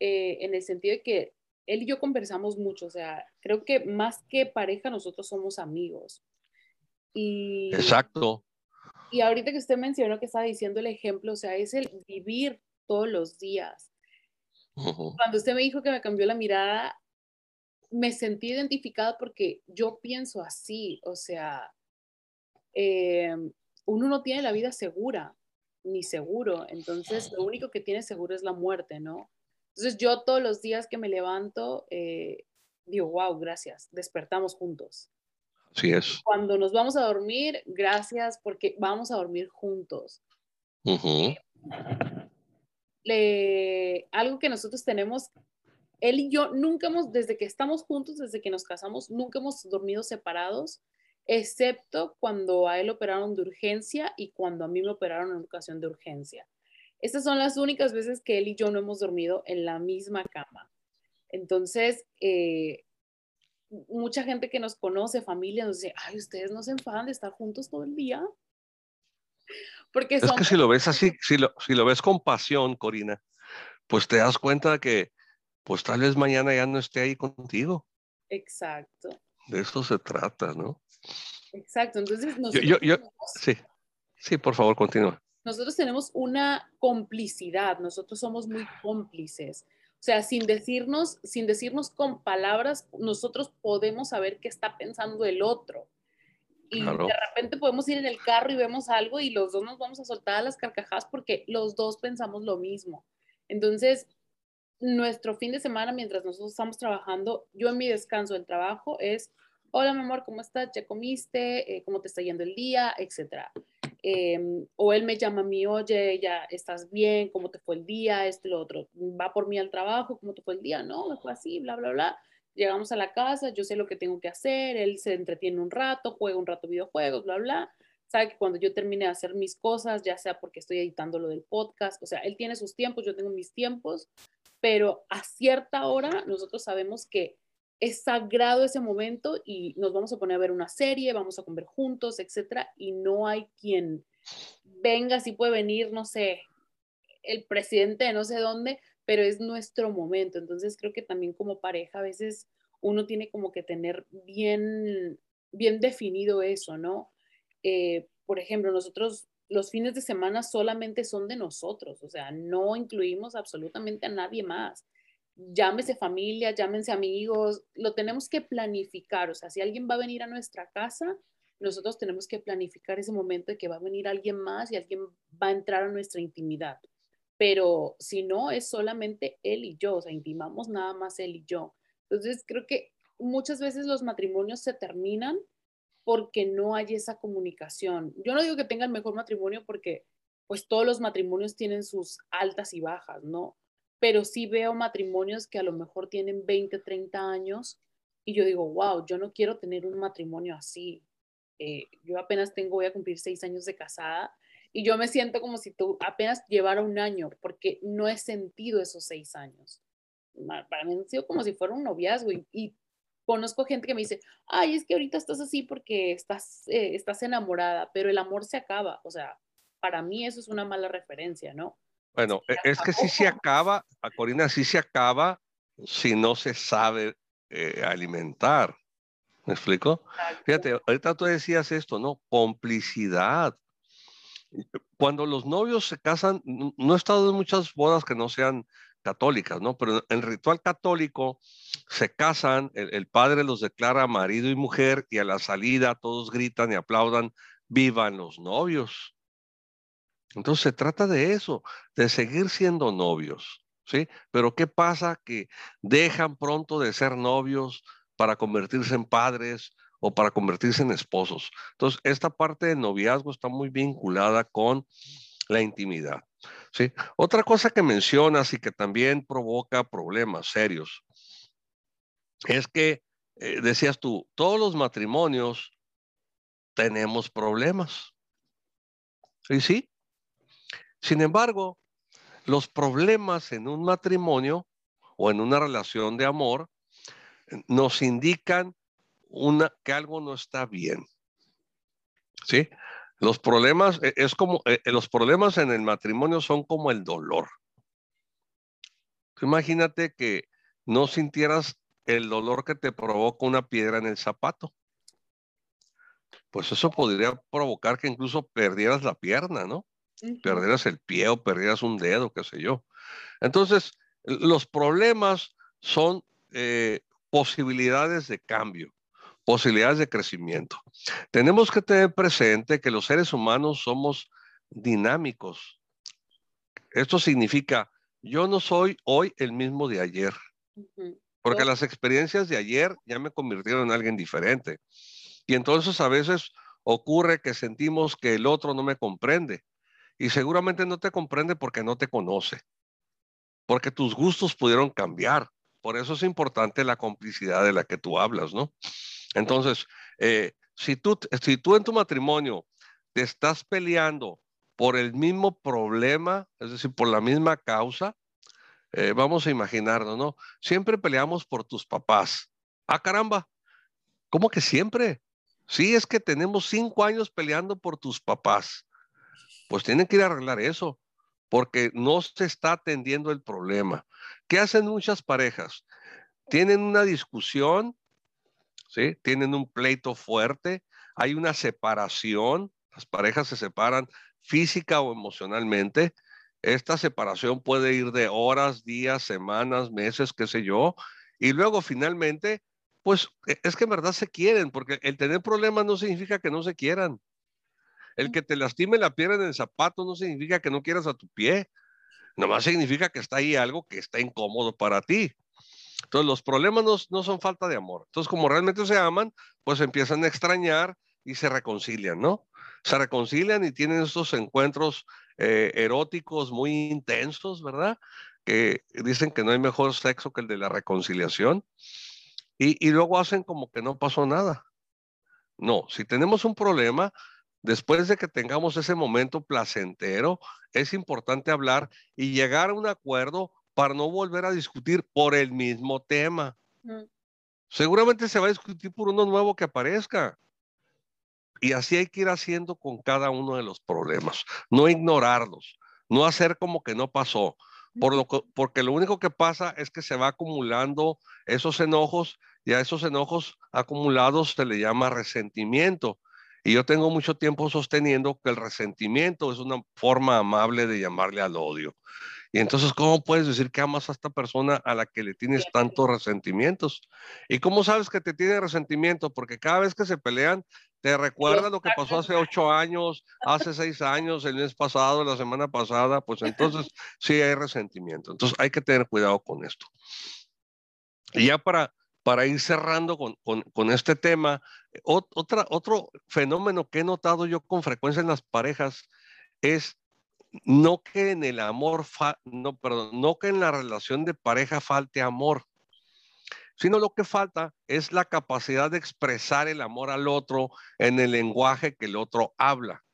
eh, en el sentido de que él y yo conversamos mucho, o sea, creo que más que pareja, nosotros somos amigos. Y, Exacto. Y ahorita que usted mencionó que estaba diciendo el ejemplo, o sea, es el vivir todos los días. Cuando usted me dijo que me cambió la mirada, me sentí identificada porque yo pienso así, o sea, em, uno no tiene la vida segura, ni seguro, entonces lo único que tiene seguro es la muerte, ¿no? Entonces yo todos los días que me levanto, eh, digo, wow, gracias, despertamos juntos. Así es. Cuando nos vamos a dormir, gracias porque vamos a dormir juntos algo que nosotros tenemos, él y yo nunca hemos, desde que estamos juntos, desde que nos casamos, nunca hemos dormido separados, excepto cuando a él operaron de urgencia y cuando a mí me operaron en ocasión de urgencia. Estas son las únicas veces que él y yo no hemos dormido en la misma cama. Entonces, eh, mucha gente que nos conoce, familia, nos dice, ay, ustedes no se enfadan de estar juntos todo el día. Porque es que si lo ves así, si lo, si lo ves con pasión, Corina, pues te das cuenta que pues tal vez mañana ya no esté ahí contigo. Exacto. De eso se trata, ¿no? Exacto. Entonces, yo, yo, sí, sí, por favor, continúa. Nosotros tenemos una complicidad, nosotros somos muy cómplices. O sea, sin decirnos, sin decirnos con palabras, nosotros podemos saber qué está pensando el otro y de repente podemos ir en el carro y vemos algo y los dos nos vamos a soltar a las carcajadas porque los dos pensamos lo mismo. Entonces, nuestro fin de semana, mientras nosotros estamos trabajando, yo en mi descanso del trabajo es, hola mi amor, ¿cómo estás? ¿Ya comiste? Eh, ¿Cómo te está yendo el día? Etcétera. Em, o él me llama a mí, oye, ya estás bien, ¿cómo te fue el día? Esto y lo otro. Va por mí al trabajo, ¿cómo te fue el día? No, me fue así, bla, bla, bla. Llegamos a la casa, yo sé lo que tengo que hacer, él se entretiene un rato, juega un rato videojuegos, bla, bla. Sabe que cuando yo termine de hacer mis cosas, ya sea porque estoy editando lo del podcast, o sea, él tiene sus tiempos, yo tengo mis tiempos, pero a cierta hora nosotros sabemos que es sagrado ese momento y nos vamos a poner a ver una serie, vamos a comer juntos, etcétera, y no hay quien venga, si puede venir, no sé, el presidente de no sé dónde, pero es nuestro momento. Entonces creo que también como pareja a veces uno tiene como que tener bien, bien definido eso, ¿no? Eh, por ejemplo, nosotros los fines de semana solamente son de nosotros, o sea, no incluimos absolutamente a nadie más. Llámese familia, llámense amigos, lo tenemos que planificar, o sea, si alguien va a venir a nuestra casa, nosotros tenemos que planificar ese momento de que va a venir alguien más y alguien va a entrar a nuestra intimidad pero si no, es solamente él y yo, o sea, intimamos nada más él y yo. Entonces, creo que muchas veces los matrimonios se terminan porque no hay esa comunicación. Yo no digo que tenga el mejor matrimonio porque pues todos los matrimonios tienen sus altas y bajas, ¿no? Pero sí veo matrimonios que a lo mejor tienen 20, 30 años y yo digo, wow, yo no quiero tener un matrimonio así. Eh, yo apenas tengo, voy a cumplir seis años de casada y yo me siento como si tú apenas llevara un año, porque no he sentido esos seis años. Para mí han sido como si fuera un noviazgo y, conozco gente que me dice, ay, es que ahorita estás así porque estás, eh, estás enamorada, pero el amor se acaba. O sea, para mí eso es una mala referencia, ¿no? Bueno, e, es que sí se acaba, a Corina sí se acaba si no se sabe eh, alimentar. ¿Me explico? Fíjate, ahorita tú decías esto, ¿no? Complicidad cuando los novios se casan, no he estado en muchas bodas que no sean católicas, ¿no? Pero en el ritual católico, se casan, el, padre los declara marido y mujer y a la salida todos gritan y aplaudan, vivan los novios. Entonces se trata de eso, de seguir siendo novios, ¿sí? Pero ¿qué pasa? Que dejan pronto de ser novios para convertirse en padres o para convertirse en esposos. Entonces, esta parte del noviazgo está muy vinculada con la intimidad. ¿sí? Otra cosa que mencionas y que también provoca problemas serios es que, eh, decías tú, todos los matrimonios tenemos problemas. ¿Sí? Sí. Sin embargo, los problemas en un matrimonio o en una relación de amor eh, nos indican que algo no está bien. ¿Sí? Los problemas, e, es como, e, los problemas en el matrimonio son como el dolor. Imagínate que no sintieras el dolor que te provoca una piedra en el zapato. Pues eso podría provocar que incluso perdieras la pierna, ¿no? Perdieras el pie o perdieras un dedo, qué sé yo. Entonces, los problemas son eh, posibilidades de cambio posibilidades de crecimiento. Tenemos que tener presente que los seres humanos somos dinámicos. Esto significa, yo no soy hoy el mismo de ayer, porque las experiencias de ayer ya me convirtieron en alguien diferente. Y entonces a veces ocurre que sentimos que el otro no me comprende. Y seguramente no te comprende porque no te conoce, porque tus gustos pudieron cambiar. Por eso es importante la complicidad de la que tú hablas, ¿no? Entonces, eh, si, tú, si tú en tu matrimonio te estás peleando por el mismo problema, es decir, por la misma causa, eh, vamos a imaginarnos, ¿no? Siempre peleamos por tus papás. Ah, caramba, ¿cómo que siempre? Sí, es que tenemos cinco años peleando por tus papás. Pues tienen que ir a arreglar eso, porque no se está atendiendo el problema. ¿Qué hacen muchas parejas? Tienen una discusión tienen un pleito fuerte, hay una separación, las parejas se separan física o emocionalmente. Esta separación puede ir de horas, días, semanas, meses, qué sé yo, y luego finalmente, pues e, es que en verdad se quieren, porque el tener problemas no significa que no se quieran. El que te lastime la pierna en el zapato no significa que no quieras a tu pie. Nomás significa que está ahí algo que está incómodo para ti. Entonces, los problemas no, son falta de amor. Entonces, como realmente se aman, pues empiezan a extrañar y se reconcilian, ¿no? Se reconcilian y tienen estos encuentros eh, eróticos muy intensos, ¿verdad? Que dicen que no hay mejor sexo que el de la reconciliación. Y, y luego hacen como que no pasó nada. No, si tenemos un problema, después de que tengamos ese momento placentero, es importante hablar y llegar a un acuerdo para no volver a discutir por el mismo tema. Mm. Seguramente se va a discutir por uno nuevo que aparezca. Y así hay que ir haciendo con cada uno de los problemas, no ignorarlos, no hacer como que no pasó, por lo porque lo único que pasa es que se va acumulando esos enojos y a esos enojos acumulados se le llama resentimiento. Y yo tengo mucho tiempo sosteniendo que el resentimiento es una forma amable de llamarle al odio. Y entonces, ¿cómo puedes decir que amas a esta persona a la que le tienes tantos resentimientos? ¿Y cómo sabes que te tiene resentimiento? Porque cada vez que se pelean, te recuerda lo que pasó hace ocho años, hace seis años, el mes pasado, la semana pasada, pues entonces sí hay resentimiento. Entonces hay que tener cuidado con esto. Y ya para, para ir cerrando con, con, este tema, otra, otro fenómeno que he notado yo con frecuencia en las parejas es no que en el amor, no, perdón, no que en la relación de pareja falte amor, sino lo que falta es la capacidad de expresar el amor al otro en el lenguaje que el otro habla.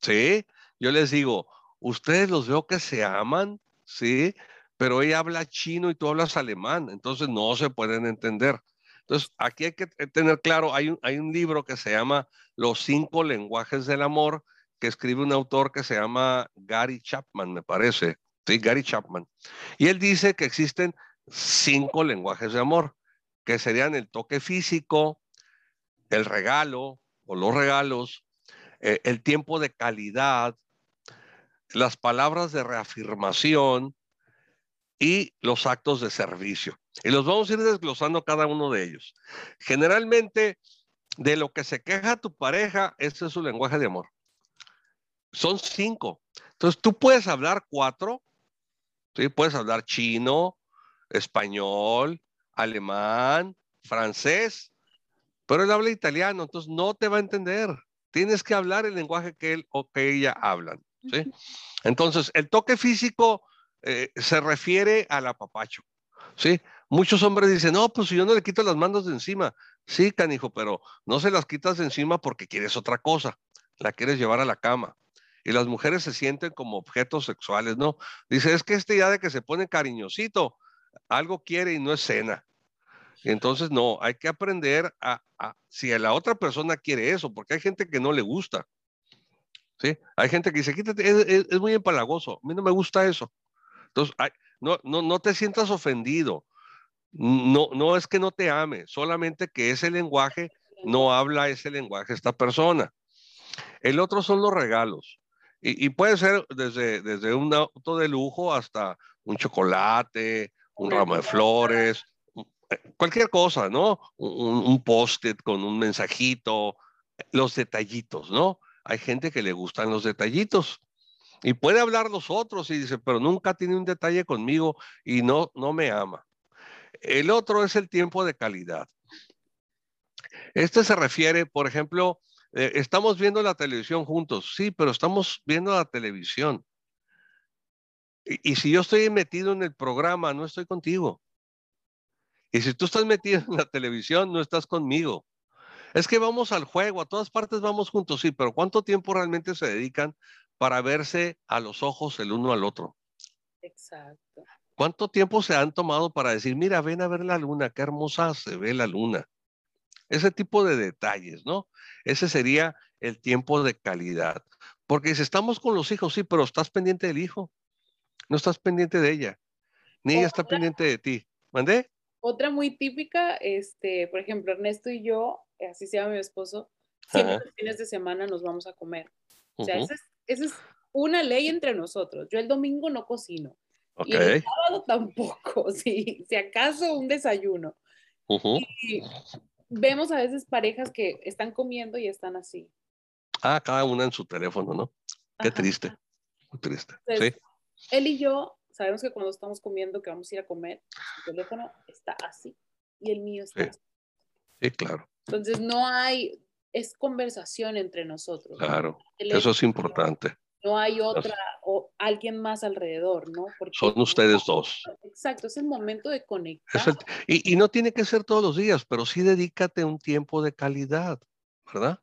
¿Sí? Yo les digo, ustedes los veo que se aman, ¿sí? Pero ella habla chino y tú hablas alemán, entonces no se pueden entender. Entonces, aquí hay que tener claro, hay un, libro que se llama Los cinco lenguajes del amor, que escribe un autor que se llama Gary Chapman, me parece. Sí, Gary Chapman. Y él dice que existen cinco lenguajes de amor, que serían el toque físico, el regalo o los regalos, eh, el tiempo de calidad, las palabras de reafirmación, y los actos de servicio. Y los vamos a ir desglosando cada uno de ellos. Generalmente, de lo que se queja tu pareja, ese es su lenguaje de amor. Son cinco. Entonces, tú puedes hablar cuatro, ¿sí? Puedes hablar chino, español, alemán, francés, pero él habla italiano, entonces no te va a entender. Tienes que hablar el lenguaje que él o que ella hablan, ¿sí? Entonces, el toque físico eh, se refiere al apapacho, ¿sí? Muchos hombres dicen, no, pues si yo no le quito las manos de encima. Sí, canijo, pero no se las quitas de encima porque quieres otra cosa. La quieres llevar a la cama. Y las mujeres se sienten como objetos sexuales, ¿no? Dice, es que este ya de que se pone cariñosito, algo quiere y no es cena. Entonces, no, hay que aprender a, si a la otra persona quiere eso, porque hay gente que no le gusta. ¿Sí? Hay gente que dice, quítate, es, muy empalagoso, a mí no me gusta eso. Entonces, no, no, no te sientas ofendido. No, no es que no te ame, solamente que ese lenguaje no habla ese lenguaje esta persona. El otro son los regalos. Y, puede ser desde, desde un auto de lujo hasta un chocolate, un ramo de flores, eh, cualquier cosa, ¿no? Un, un post-it con un mensajito, los detallitos, ¿no? Hay gente que le gustan los detallitos. Y puede hablar los otros y dice, pero nunca tiene un detalle conmigo y no, no me ama. El otro es el tiempo de calidad. Este se refiere, por ejemplo, eh, estamos viendo la televisión juntos, sí, pero estamos viendo la televisión. Y, si yo estoy metido en el programa, no estoy contigo. Y si tú estás metido en la televisión, no estás conmigo. Es que vamos al juego, a todas partes vamos juntos, sí, pero ¿cuánto tiempo realmente se dedican para verse a los ojos el uno al otro? Exacto. ¿Cuánto tiempo se han tomado para decir, mira, ven a ver la luna, qué hermosa se ve la luna? Ese tipo de detalles, ¿no? Ese sería el tiempo de calidad. Porque si estamos con los hijos, sí, pero estás pendiente del hijo, no estás pendiente de ella, ni ella está pendiente de ti. ¿Mandé? Otra muy típica, este, por ejemplo, Ernesto y yo, así se llama mi esposo, siempre los fines de semana nos vamos a comer. O sea, esa es una ley entre nosotros. Yo el domingo no cocino. Y el sábado tampoco, si, si acaso un desayuno. Y vemos a veces parejas que están comiendo y están así. Ah, cada una en su teléfono, ¿no? Qué triste, muy triste. sí. Él y yo sabemos que cuando estamos comiendo, que vamos a ir a comer, el teléfono está así y el mío está así. Sí, claro. Entonces no hay, es conversación entre nosotros. Claro, eso es importante. No hay otra o alguien más alrededor, ¿no? Son ustedes dos. Exacto, es el momento de conectar. y, y, no tiene que ser todos los días, pero sí dedícate un tiempo de calidad, ¿verdad?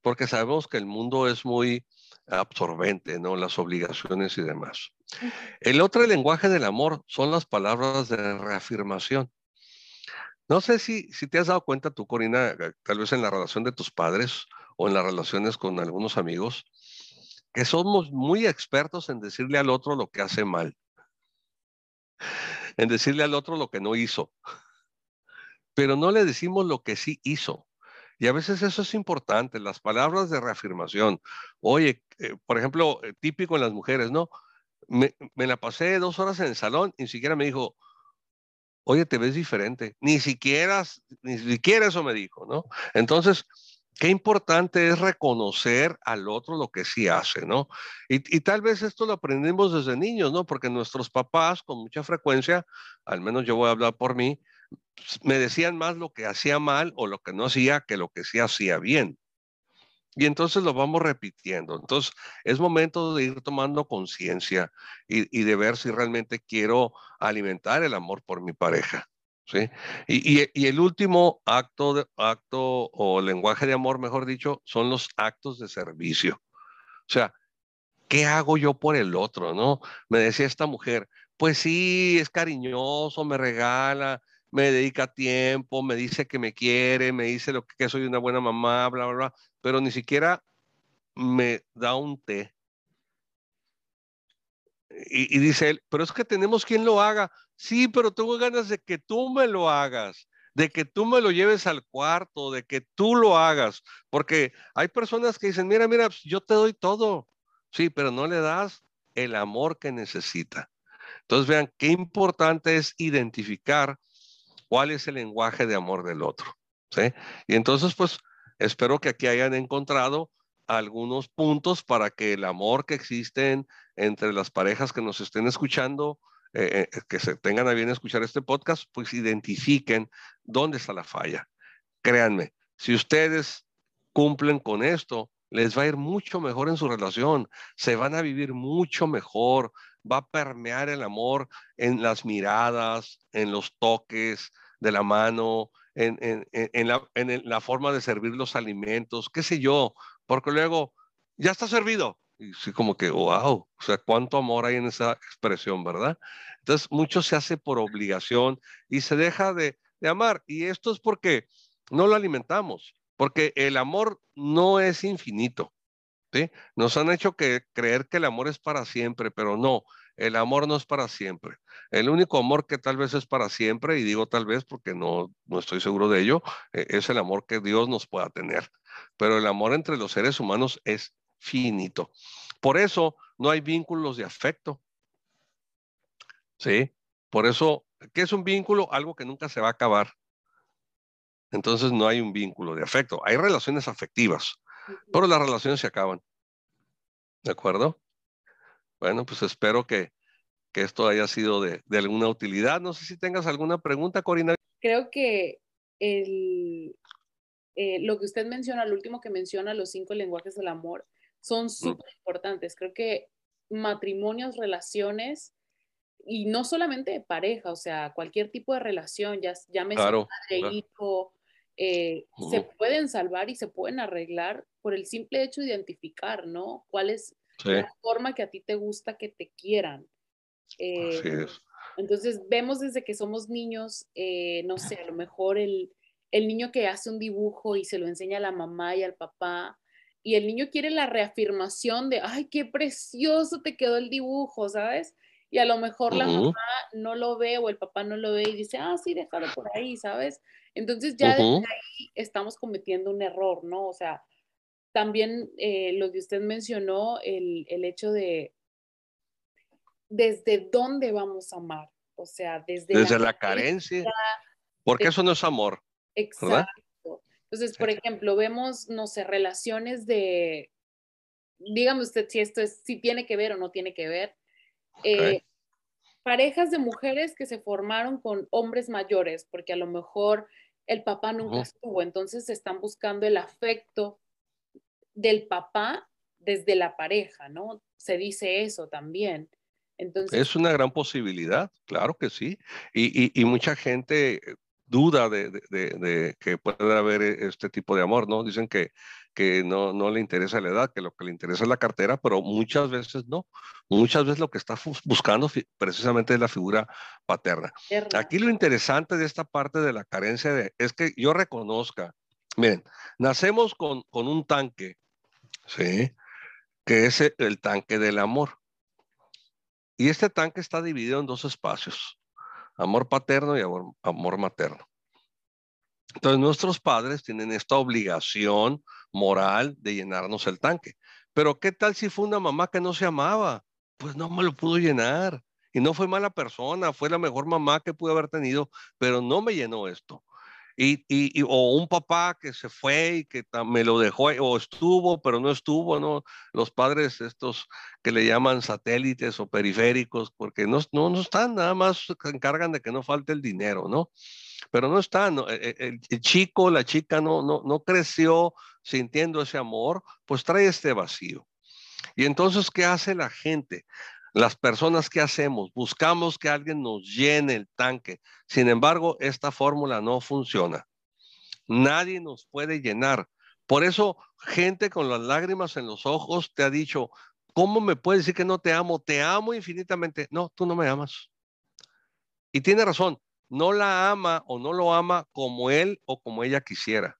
Porque sabemos que el mundo es muy absorbente, ¿no? Las obligaciones y demás. El otro lenguaje del amor son las palabras de reafirmación. No sé si, si te has dado cuenta tú, Corina, tal vez en la relación de tus padres o en las relaciones con algunos amigos, que somos muy expertos en decirle al otro lo que hace mal, en decirle al otro lo que no hizo, pero no le decimos lo que sí hizo. Y a veces eso es importante, las palabras de reafirmación. Oye, eh, por ejemplo, eh, típico en las mujeres, ¿no? Me, me, la pasé dos horas en el salón y ni siquiera me dijo, oye, te ves diferente. Ni siquiera, ni siquiera eso me dijo, ¿no? Entonces, qué importante es reconocer al otro lo que sí hace, ¿no? Y, tal vez esto lo aprendimos desde niños, ¿no? Porque nuestros papás con mucha frecuencia, al menos yo voy a hablar por mí, me decían más lo que hacía mal o lo que no hacía que lo que sí hacía bien. Y entonces lo vamos repitiendo. Entonces es momento de ir tomando conciencia y de ver si realmente quiero alimentar el amor por mi pareja. Y, el último acto, de, acto o lenguaje de amor, mejor dicho, son los actos de servicio. O sea, ¿qué hago yo por el otro, no? Me decía esta mujer, pues sí, es cariñoso, me regala, me dedica tiempo, me dice que me quiere, me dice lo que, que soy una buena mamá, bla, bla, bla, pero ni siquiera me da un té. Y, y, dice él, pero es que tenemos quien lo haga. Sí, pero tengo ganas de que tú me lo hagas, de que tú me lo lleves al cuarto, de que tú lo hagas, porque hay personas que dicen, mira, mira, pues, yo te doy todo, sí, pero no le das el amor que necesita. Entonces vean qué importante es identificar cuál es el lenguaje de amor del otro. ¿sí? Y entonces, pues, espero que aquí hayan encontrado algunos puntos para que el amor que existe entre las parejas que nos estén escuchando, eh, eh, que se tengan a bien escuchar este podcast, pues identifiquen dónde está la falla. Créanme, si ustedes cumplen con esto, les va a ir mucho mejor en su relación, se van a vivir mucho mejor, va a permear el amor en las miradas, en los toques de la mano, en, la, forma de servir los alimentos, qué sé yo, porque luego ya está servido. Y sí, como que, wow, o sea, cuánto amor hay en esa expresión, ¿verdad? Entonces, mucho se hace por obligación y se deja de, de amar. Y esto es porque no lo alimentamos, porque el amor no es infinito. Nos han hecho que, creer que el amor es para siempre, pero no, el amor no es para siempre. El único amor que tal vez es para siempre, y digo tal vez porque no, no estoy seguro de ello, eh, es el amor que Dios nos pueda tener. Pero el amor entre los seres humanos es finito. Por eso no hay vínculos de afecto. ¿Sí? Por eso, ¿qué es un vínculo? Algo que nunca se va a acabar. Entonces no hay un vínculo de afecto. Hay relaciones afectivas, pero las relaciones se acaban. ¿De acuerdo? Bueno, pues espero que, esto haya sido de, alguna utilidad. No sé si tengas alguna pregunta, Corina. Creo que el, eh, lo que usted menciona, lo último que menciona, los cinco lenguajes del amor, son súper importantes. Creo que matrimonios, relaciones, y no solamente de pareja, o sea, cualquier tipo de relación, ya, ya me claro, hijo, eh, se pueden salvar y se pueden arreglar por el simple hecho de identificar, ¿no? ¿Cuál es la forma que a ti te gusta que te quieran? Eh, entonces, vemos desde que somos niños, eh, no sé, a lo mejor el, el niño que hace un dibujo y se lo enseña a la mamá y al papá, y el niño quiere la reafirmación de, ay, qué precioso te quedó el dibujo, ¿sabes? Y a lo mejor la mamá no lo ve o el papá no lo ve y dice, ah, sí, déjalo por ahí, ¿sabes? Entonces ya desde ahí estamos cometiendo un error, ¿no? O sea, también eh, lo que usted mencionó, el, hecho de desde dónde vamos a amar, o sea, desde, desde la, carencia, porque eso no es amor. Exacto. Entonces, por ejemplo, vemos, no sé, relaciones de, dígame usted si esto es, si tiene que ver o no tiene que ver, eh, parejas de mujeres que se formaron con hombres mayores, porque a lo mejor el papá nunca estuvo, entonces están buscando el afecto del papá desde la pareja, ¿no? Se dice eso también. Entonces, es una gran posibilidad, claro que sí. Y, y, mucha gente duda de, de, de, que pueda haber este tipo de amor, ¿no? Dicen que que no, no le interesa la edad, que lo que le interesa es la cartera, pero muchas veces no. Muchas veces lo que está buscando precisamente es la figura paterna. Aquí lo interesante de esta parte de la carencia es que yo reconozca, miren, nacemos con, con un tanque, ¿sí? Que es el tanque del amor. Y este tanque está dividido en dos espacios, amor paterno y amor, amor materno. Entonces nuestros padres tienen esta obligación moral de llenarnos el tanque. Pero ¿qué tal si fue una mamá que no se amaba? Pues no me lo pudo llenar. Y no fue mala persona, fue la mejor mamá que pude haber tenido, pero no me llenó esto. Y, y, o un papá que se fue y que me lo dejó, o estuvo, pero no estuvo, ¿no? Los padres estos que le llaman satélites o periféricos, porque no, no, no están, nada más se encargan de que no falte el dinero, ¿no? pero no está, e, e, el, chico, la chica no, no, no creció sintiendo ese amor, pues trae este vacío. Y entonces, ¿qué hace la gente? Las personas que hacemos, buscamos que alguien nos llene el tanque. Sin embargo, esta fórmula no funciona. Nadie nos puede llenar. Por eso, gente con las lágrimas en los ojos te ha dicho, ¿cómo me puedes decir que no te amo? Te amo infinitamente. No, tú no me amas. Y tiene razón, no la ama o no lo ama como él o como ella quisiera,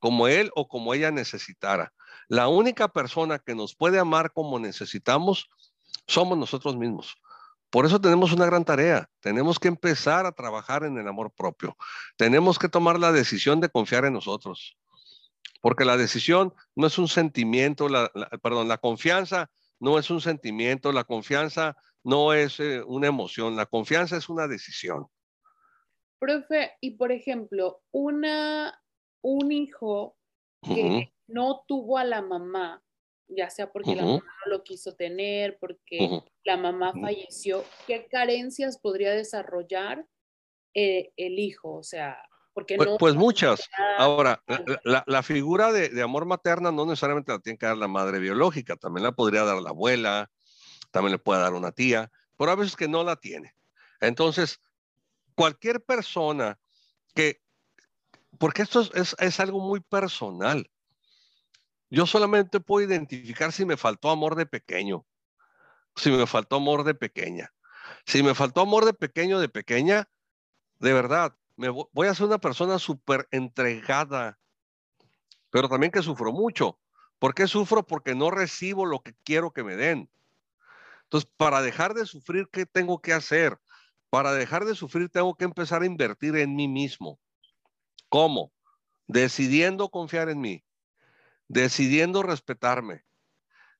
como él o como ella necesitara. La única persona que nos puede amar como necesitamos somos nosotros mismos. Por eso tenemos una gran tarea. Tenemos que empezar a trabajar en el amor propio. Tenemos que tomar la decisión de confiar en nosotros. Porque la decisión no es un sentimiento, perdón, la confianza no es un sentimiento, la confianza no es eh, una emoción, la confianza es una decisión. Profe, y por ejemplo, una, un hijo que no tuvo a la mamá, ya sea porque la mamá no lo quiso tener, porque la mamá falleció, ¿qué carencias podría desarrollar eh, el hijo? O sea, porque pues, no... Pues muchas. Ahora, la, figura de, de, amor materna no necesariamente la tiene que dar la madre biológica, también la podría dar la abuela, también le puede dar una tía, pero a veces que no la tiene. Entonces, cualquier persona que, porque esto es, es, algo muy personal, yo solamente puedo identificar si me faltó amor de pequeño, si me faltó amor de pequeña. Si me faltó amor de pequeño, de pequeña, de verdad, me voy a ser una persona súper entregada, pero también que sufro mucho. ¿Por qué sufro? Porque no recibo lo que quiero que me den. Entonces, para dejar de sufrir, ¿qué tengo que hacer? Para dejar de sufrir, tengo que empezar a invertir en mí mismo. ¿Cómo? Decidiendo confiar en mí, decidiendo respetarme,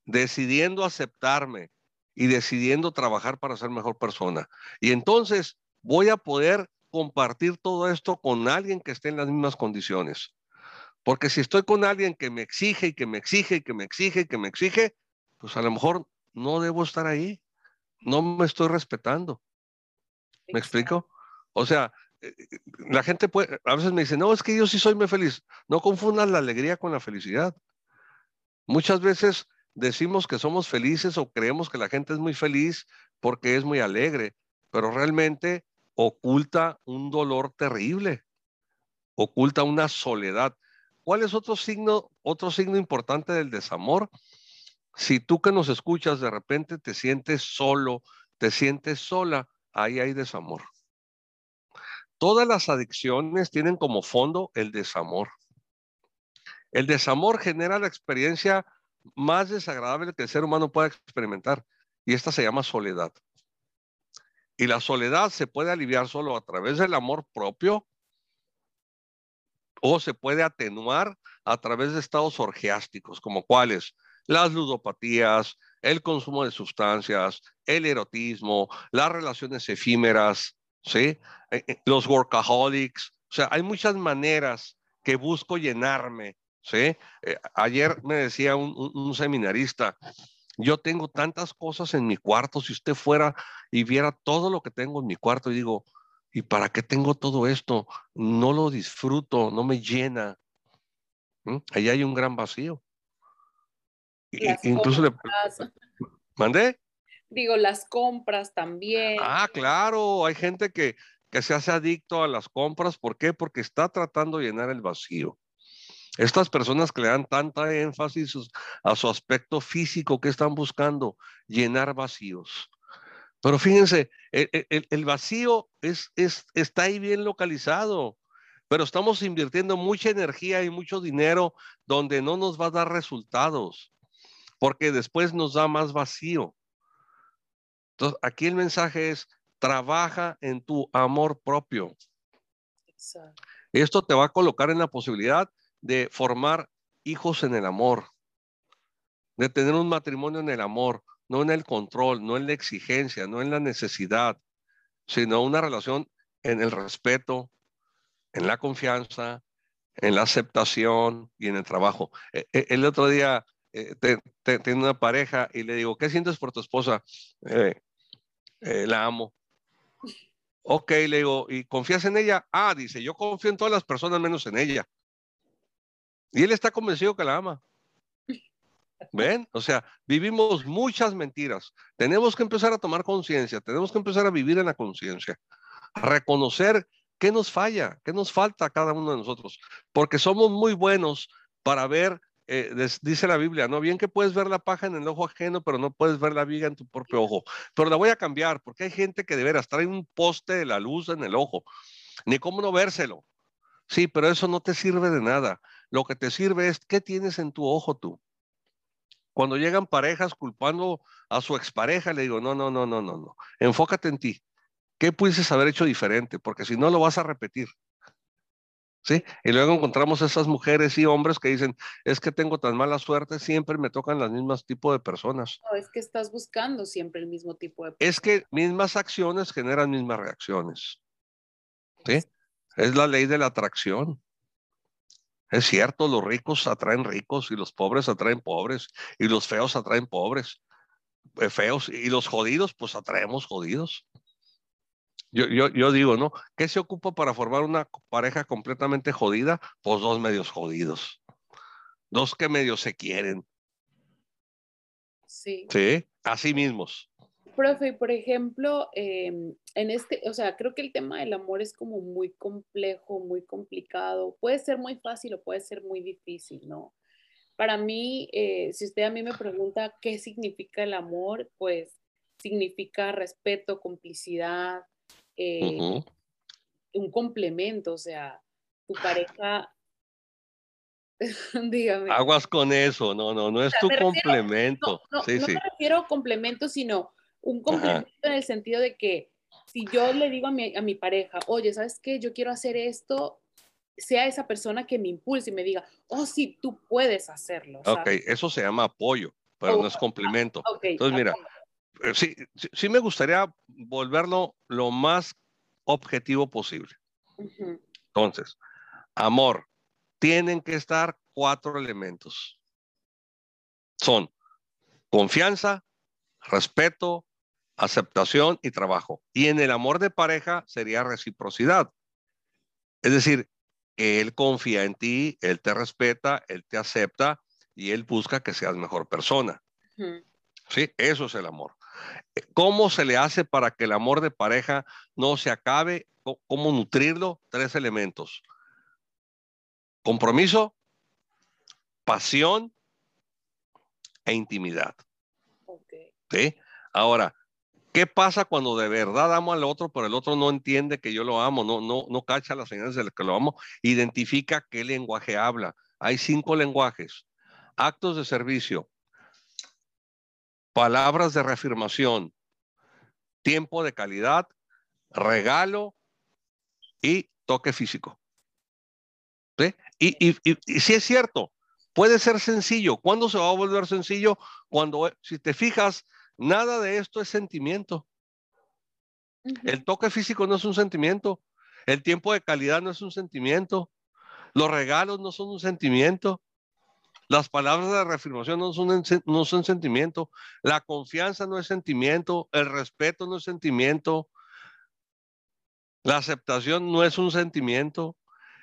decidiendo aceptarme y decidiendo trabajar para ser mejor persona. Y entonces voy a poder compartir todo esto con alguien que esté en las mismas condiciones. Porque si estoy con alguien que me exige y que me exige y que me exige y que me exige, pues a lo mejor no debo estar ahí. No me estoy respetando. ¿Me explico? O sea, la gente puede, a veces me dice, no, es que yo sí soy muy feliz. No confundan la alegría con la felicidad. Muchas veces decimos que somos felices o creemos que la gente es muy feliz porque es muy alegre, pero realmente oculta un dolor terrible, oculta una soledad. ¿Cuál es otro signo, otro signo importante del desamor? Si tú que nos escuchas de repente te sientes solo, te sientes sola, ahí hay desamor. Todas las adicciones tienen como fondo el desamor. El desamor genera la experiencia más desagradable que el ser humano pueda experimentar y esta se llama soledad. Y la soledad se puede aliviar solo a través del amor propio o se puede atenuar a través de estados orgiásticos, como cuáles, las ludopatías, el consumo de sustancias, el erotismo, las relaciones efímeras, ¿sí? Eh, eh, los workaholics. O sea, hay muchas maneras que busco llenarme, ¿sí? Eh, ayer me decía un, seminarista, yo tengo tantas cosas en mi cuarto, si usted fuera y viera todo lo que tengo en mi cuarto, y digo, ¿y para qué tengo todo esto? No lo disfruto, no me llena. ¿Mm? Ahí hay un gran vacío incluso le... ¿Mandé? Digo, las compras también. Ah, claro, hay gente que, que se hace adicto a las compras. ¿Por qué? Porque está tratando de llenar el vacío. Estas personas que le dan tanta énfasis a su aspecto físico, que están buscando? Llenar vacíos. Pero fíjense, el, el, vacío es, es, está ahí bien localizado, pero estamos invirtiendo mucha energía y mucho dinero donde no nos va a dar resultados porque después nos da más vacío. Entonces, aquí el mensaje es, trabaja en tu amor propio. Esto te va a colocar en la posibilidad de formar hijos en el amor, de tener un matrimonio en el amor, no en el control, no en la exigencia, no en la necesidad, sino una relación en el respeto, en la confianza, en la aceptación y en el trabajo. E, e, el otro día eh, tiene una pareja y le digo, ¿qué sientes por tu esposa? Eh, eh, la amo. Ok, le digo, ¿y confías en ella? Ah, dice, yo confío en todas las personas menos en ella. Y él está convencido que la ama. ¿Ven? O sea, vivimos muchas mentiras. Tenemos que empezar a tomar conciencia, tenemos que empezar a vivir en la conciencia, a reconocer qué nos falla, qué nos falta a cada uno de nosotros, porque somos muy buenos para ver eh, dice la Biblia, ¿no? Bien que puedes ver la paja en el ojo ajeno, pero no puedes ver la viga en tu propio ojo. Pero la voy a cambiar, porque hay gente que de veras trae un poste de la luz en el ojo. Ni cómo no vérselo. Sí, pero eso no te sirve de nada. Lo que te sirve es qué tienes en tu ojo tú. Cuando llegan parejas culpando a su expareja, le digo, no, no, no, no, no, no. Enfócate en ti. ¿Qué pudieses haber hecho diferente? Porque si no, lo vas a repetir. ¿Sí? Y luego encontramos esas mujeres y hombres que dicen, es que tengo tan mala suerte, siempre me tocan las mismas tipos de personas. No, es que estás buscando siempre el mismo tipo de Es que mismas acciones generan mismas reacciones. ¿Sí? Es la ley de la atracción. Es cierto, los ricos atraen ricos y los pobres atraen pobres y los feos atraen pobres, eh, feos y los jodidos pues atraemos jodidos. Yo, yo, yo digo, ¿no? ¿Qué se ocupa para formar una pareja completamente jodida? Pues dos medios jodidos. Dos que medios se quieren. Sí. Sí, así mismos. Profe, por ejemplo, em, en este, o sea, creo que el tema del amor es como muy complejo, muy complicado. Puede ser muy fácil o puede ser muy difícil, ¿no? Para mí, eh, si usted a mí me pregunta qué significa el amor, pues significa respeto, complicidad, eh, un complemento, o sea, tu pareja, dígame. Aguas con eso, no, no, no es tu complemento. No, no, no me refiero a complemento, sino un complemento en el sentido de que si yo le digo a mi, a mi pareja, oye, ¿sabes qué? Yo quiero hacer esto, sea esa persona que me impulse y me diga, oh, sí, tú puedes hacerlo. Ok, eso se llama apoyo, pero no es complemento. Entonces, mira, sí, sí me gustaría volverlo lo más objetivo posible. Entonces, amor, tienen que estar cuatro elementos. Son confianza, respeto, aceptación y trabajo. Y en el amor de pareja sería reciprocidad. Es decir, él confía en ti, él te respeta, él te acepta y él busca que seas mejor persona. Sí, eso es el amor. ¿Cómo se le hace para que el amor de pareja no se acabe? ¿Cómo nutrirlo? Tres elementos. Compromiso, pasión e intimidad. ¿Sí? Ahora, ¿qué pasa cuando de verdad amo al otro, pero el otro no entiende que yo lo amo, no, no, no cacha las señales de que lo amo, identifica qué lenguaje habla? Hay cinco lenguajes. Actos de servicio, palabras de reafirmación, tiempo de calidad, regalo y toque físico. ¿Sí? Y, y, y, si es cierto, puede ser sencillo. ¿Cuándo se va a volver sencillo? Cuando, si te fijas, nada de esto es sentimiento. El toque físico no es un sentimiento. El tiempo de calidad no es un sentimiento. Los regalos no son un sentimiento. Las palabras de reafirmación no son, no son sentimiento. La confianza no es sentimiento. El respeto no es sentimiento. La aceptación no es un sentimiento.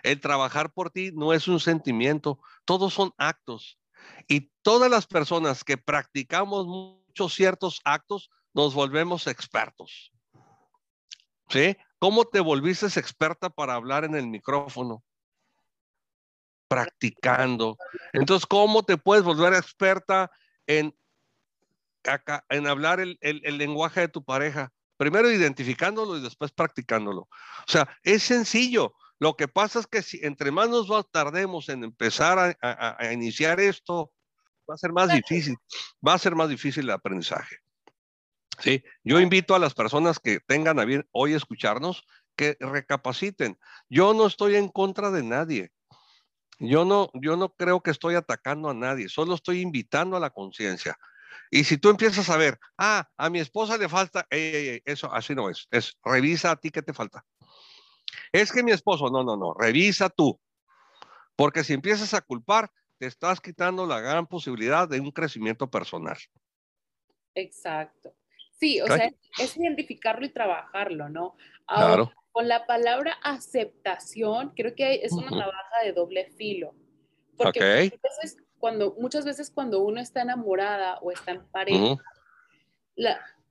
El trabajar por ti no es un sentimiento. Todos son actos. Y todas las personas que practicamos muchos ciertos actos, nos volvemos expertos. ¿Sí? ¿Cómo te volviste experta para hablar en el micrófono? Practicando. Entonces, ¿cómo te puedes volver experta en, en hablar el, lenguaje de tu pareja? Primero identificándolo y después practicándolo. O sea, es sencillo. Lo que pasa es que si entre más nos tardemos en empezar a, iniciar esto, va a ser más difícil. Va a ser más difícil el aprendizaje. Sí, yo invito a las personas que tengan a bien hoy escucharnos que recapaciten. Yo no estoy en contra de nadie. Yo no, yo no creo que estoy atacando a nadie, solo estoy invitando a la conciencia. Y si tú empiezas a ver, ah, a mi esposa le falta, eso así no es, es revisa a ti qué te falta. Es que mi esposo, no, no, no, revisa tú. Porque si empiezas a culpar, te estás quitando la gran posibilidad de un crecimiento personal. Exacto. Sí, o sea, es identificarlo y trabajarlo, ¿no? claro con la palabra aceptación, creo que es una navaja de doble filo. Porque muchas, veces, cuando, muchas veces cuando uno está enamorada o está en pareja,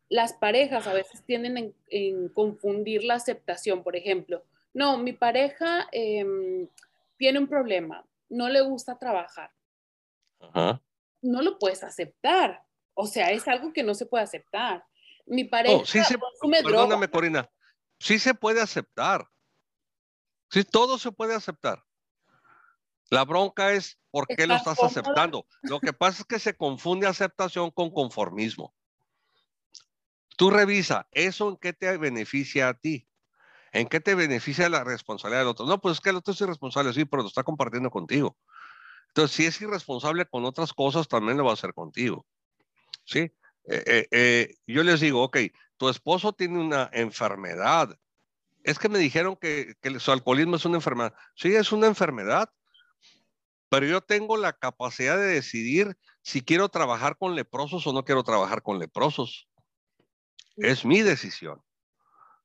las parejas a veces tienden en, confundir la aceptación. Por ejemplo, no, mi pareja em, tiene un problema, no le gusta trabajar. No lo puedes aceptar. O sea, es algo que no se puede aceptar. Mi oh, pareja sí consume Perdóname, Corina sí se puede aceptar. Sí, todo se puede aceptar. La bronca es por qué lo estás aceptando. Lo que pasa es que se confunde aceptación con conformismo. Tú revisa, ¿eso en qué te beneficia a ti? ¿En qué te beneficia la responsabilidad del otro? No, pues es que el otro es irresponsable, sí, pero lo está compartiendo contigo. Entonces, si es irresponsable con otras cosas, también lo va a hacer contigo. ¿Sí? Eh, eh, eh, yo les digo, ok, tu esposo tiene una enfermedad. Es que me dijeron que, que su alcoholismo es una enfermedad. Sí, es una enfermedad, pero yo tengo la capacidad de decidir si quiero trabajar con leprosos o no quiero trabajar con leprosos. Es mi decisión.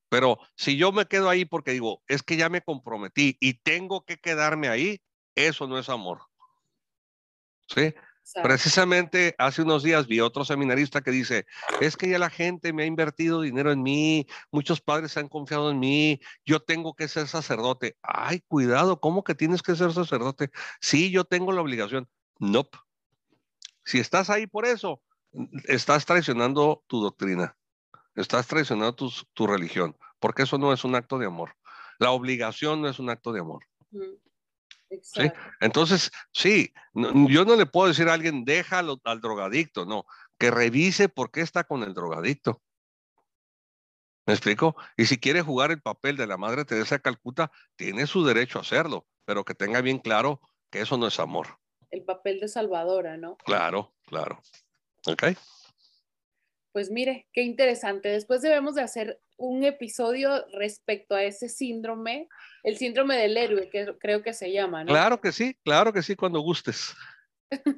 Pero si yo me quedo ahí porque digo, es que ya me comprometí y tengo que quedarme ahí, eso no es amor. ¿Sí? Precisamente hace unos días vi otro seminarista que dice, es que ya la gente me ha invertido dinero en mí, muchos padres se han confiado en mí, yo tengo que ser sacerdote. Ay, cuidado, ¿cómo que tienes que ser sacerdote? Sí, yo tengo la obligación. No. Nope. Si estás ahí por eso, estás traicionando tu doctrina, estás traicionando tu, tu religión, porque eso no es un acto de amor. La obligación no es un acto de amor. ¿Sí? Entonces, sí, yo no le puedo decir a alguien, déjalo al drogadicto, no, que revise por qué está con el drogadicto. ¿Me explico? Y si quiere jugar el papel de la Madre Teresa de Calcuta, tiene su derecho a hacerlo, pero que tenga bien claro que eso no es amor. El papel de salvadora, ¿no? Claro, claro. Ok. Pues mire, qué interesante. Después debemos de hacer un episodio respecto a ese síndrome, el síndrome del héroe, que creo que se llama, ¿no? Claro que sí, claro que sí, cuando gustes.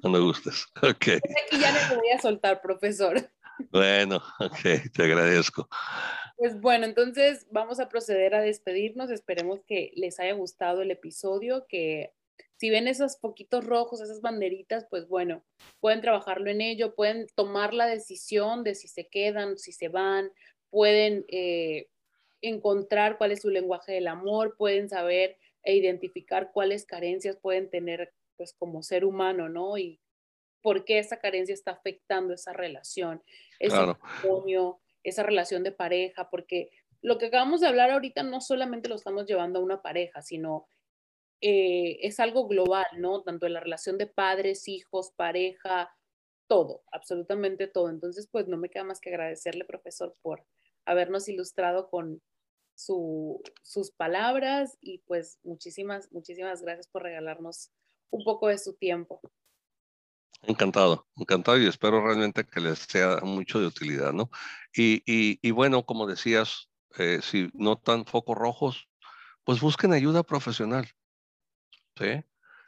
Cuando gustes. Ok. Aquí ya me voy a soltar, profesor. Bueno, ok, te agradezco. Pues bueno, entonces vamos a proceder a despedirnos. Esperemos que les haya gustado el episodio, que si ven esos poquitos rojos, esas banderitas, pues bueno, pueden trabajarlo en ello, pueden tomar la decisión de si se quedan, si se van, pueden eh, encontrar cuál es su lenguaje del amor, pueden saber e identificar cuáles carencias pueden tener pues como ser humano, ¿no? Y por qué esa carencia está afectando esa relación, ese matrimonio, esa relación de pareja, porque lo que acabamos de hablar ahorita no solamente lo estamos llevando a una pareja, sino eh, es algo global, ¿no? Tanto en la relación de padres, hijos, pareja, todo, absolutamente todo. Entonces, pues no me queda más que agradecerle, profesor, por habernos ilustrado con sus palabras y pues muchísimas, muchísimas gracias por regalarnos un poco de su tiempo. Encantado, encantado y espero realmente que les sea mucho de utilidad, ¿no? Y, bueno, como decías, eh, si notan focos rojos, pues busquen ayuda profesional. ¿sí?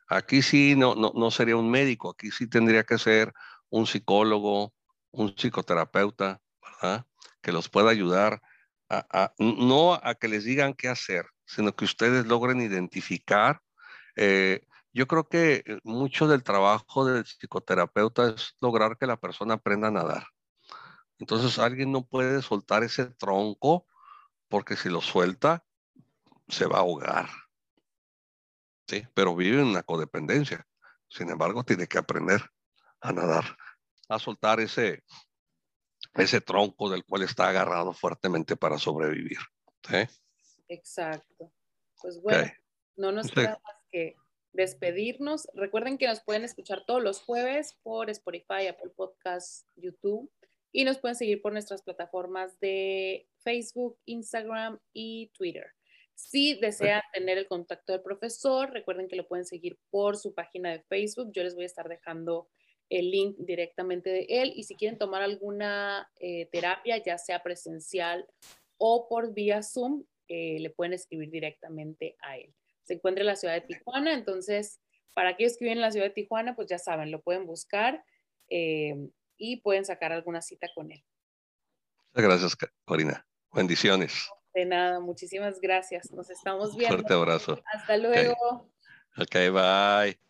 Aquí sí no, no, no sería un médico, aquí sí tendría que ser un psicólogo, un psicoterapeuta, ¿verdad? Que los pueda ayudar a, no a que les digan qué hacer, sino que ustedes logren identificar. Eh, yo creo que mucho del trabajo del psicoterapeuta es lograr que la persona aprenda a nadar. Entonces alguien no puede soltar ese tronco porque si lo suelta, se va a ahogar. ¿sí? Pero vive en una codependencia. Sin embargo, tiene que aprender a nadar, a soltar ese, ese tronco del cual está agarrado fuertemente para sobrevivir. Exacto. Pues bueno, no nos queda más que despedirnos. Recuerden que nos pueden escuchar todos los jueves por Spotify, Apple Podcasts, YouTube y nos pueden seguir por nuestras plataformas de Facebook, Instagram y Twitter. Si desean tener el contacto del profesor, recuerden que lo pueden seguir por su página de Facebook. Yo les voy a estar dejando el link directamente de él. Y si quieren tomar alguna eh, terapia, ya sea presencial o por vía Zoom, eh, le pueden escribir directamente a él. Se encuentra en la ciudad de Tijuana, entonces para aquellos que viven en la ciudad de Tijuana, pues ya saben, lo pueden buscar eh, y pueden sacar alguna cita con él. Muchas gracias, Corina. Bendiciones. De nada, muchísimas gracias. Nos estamos viendo. Fuerte abrazo. Hasta luego. Ok, bye.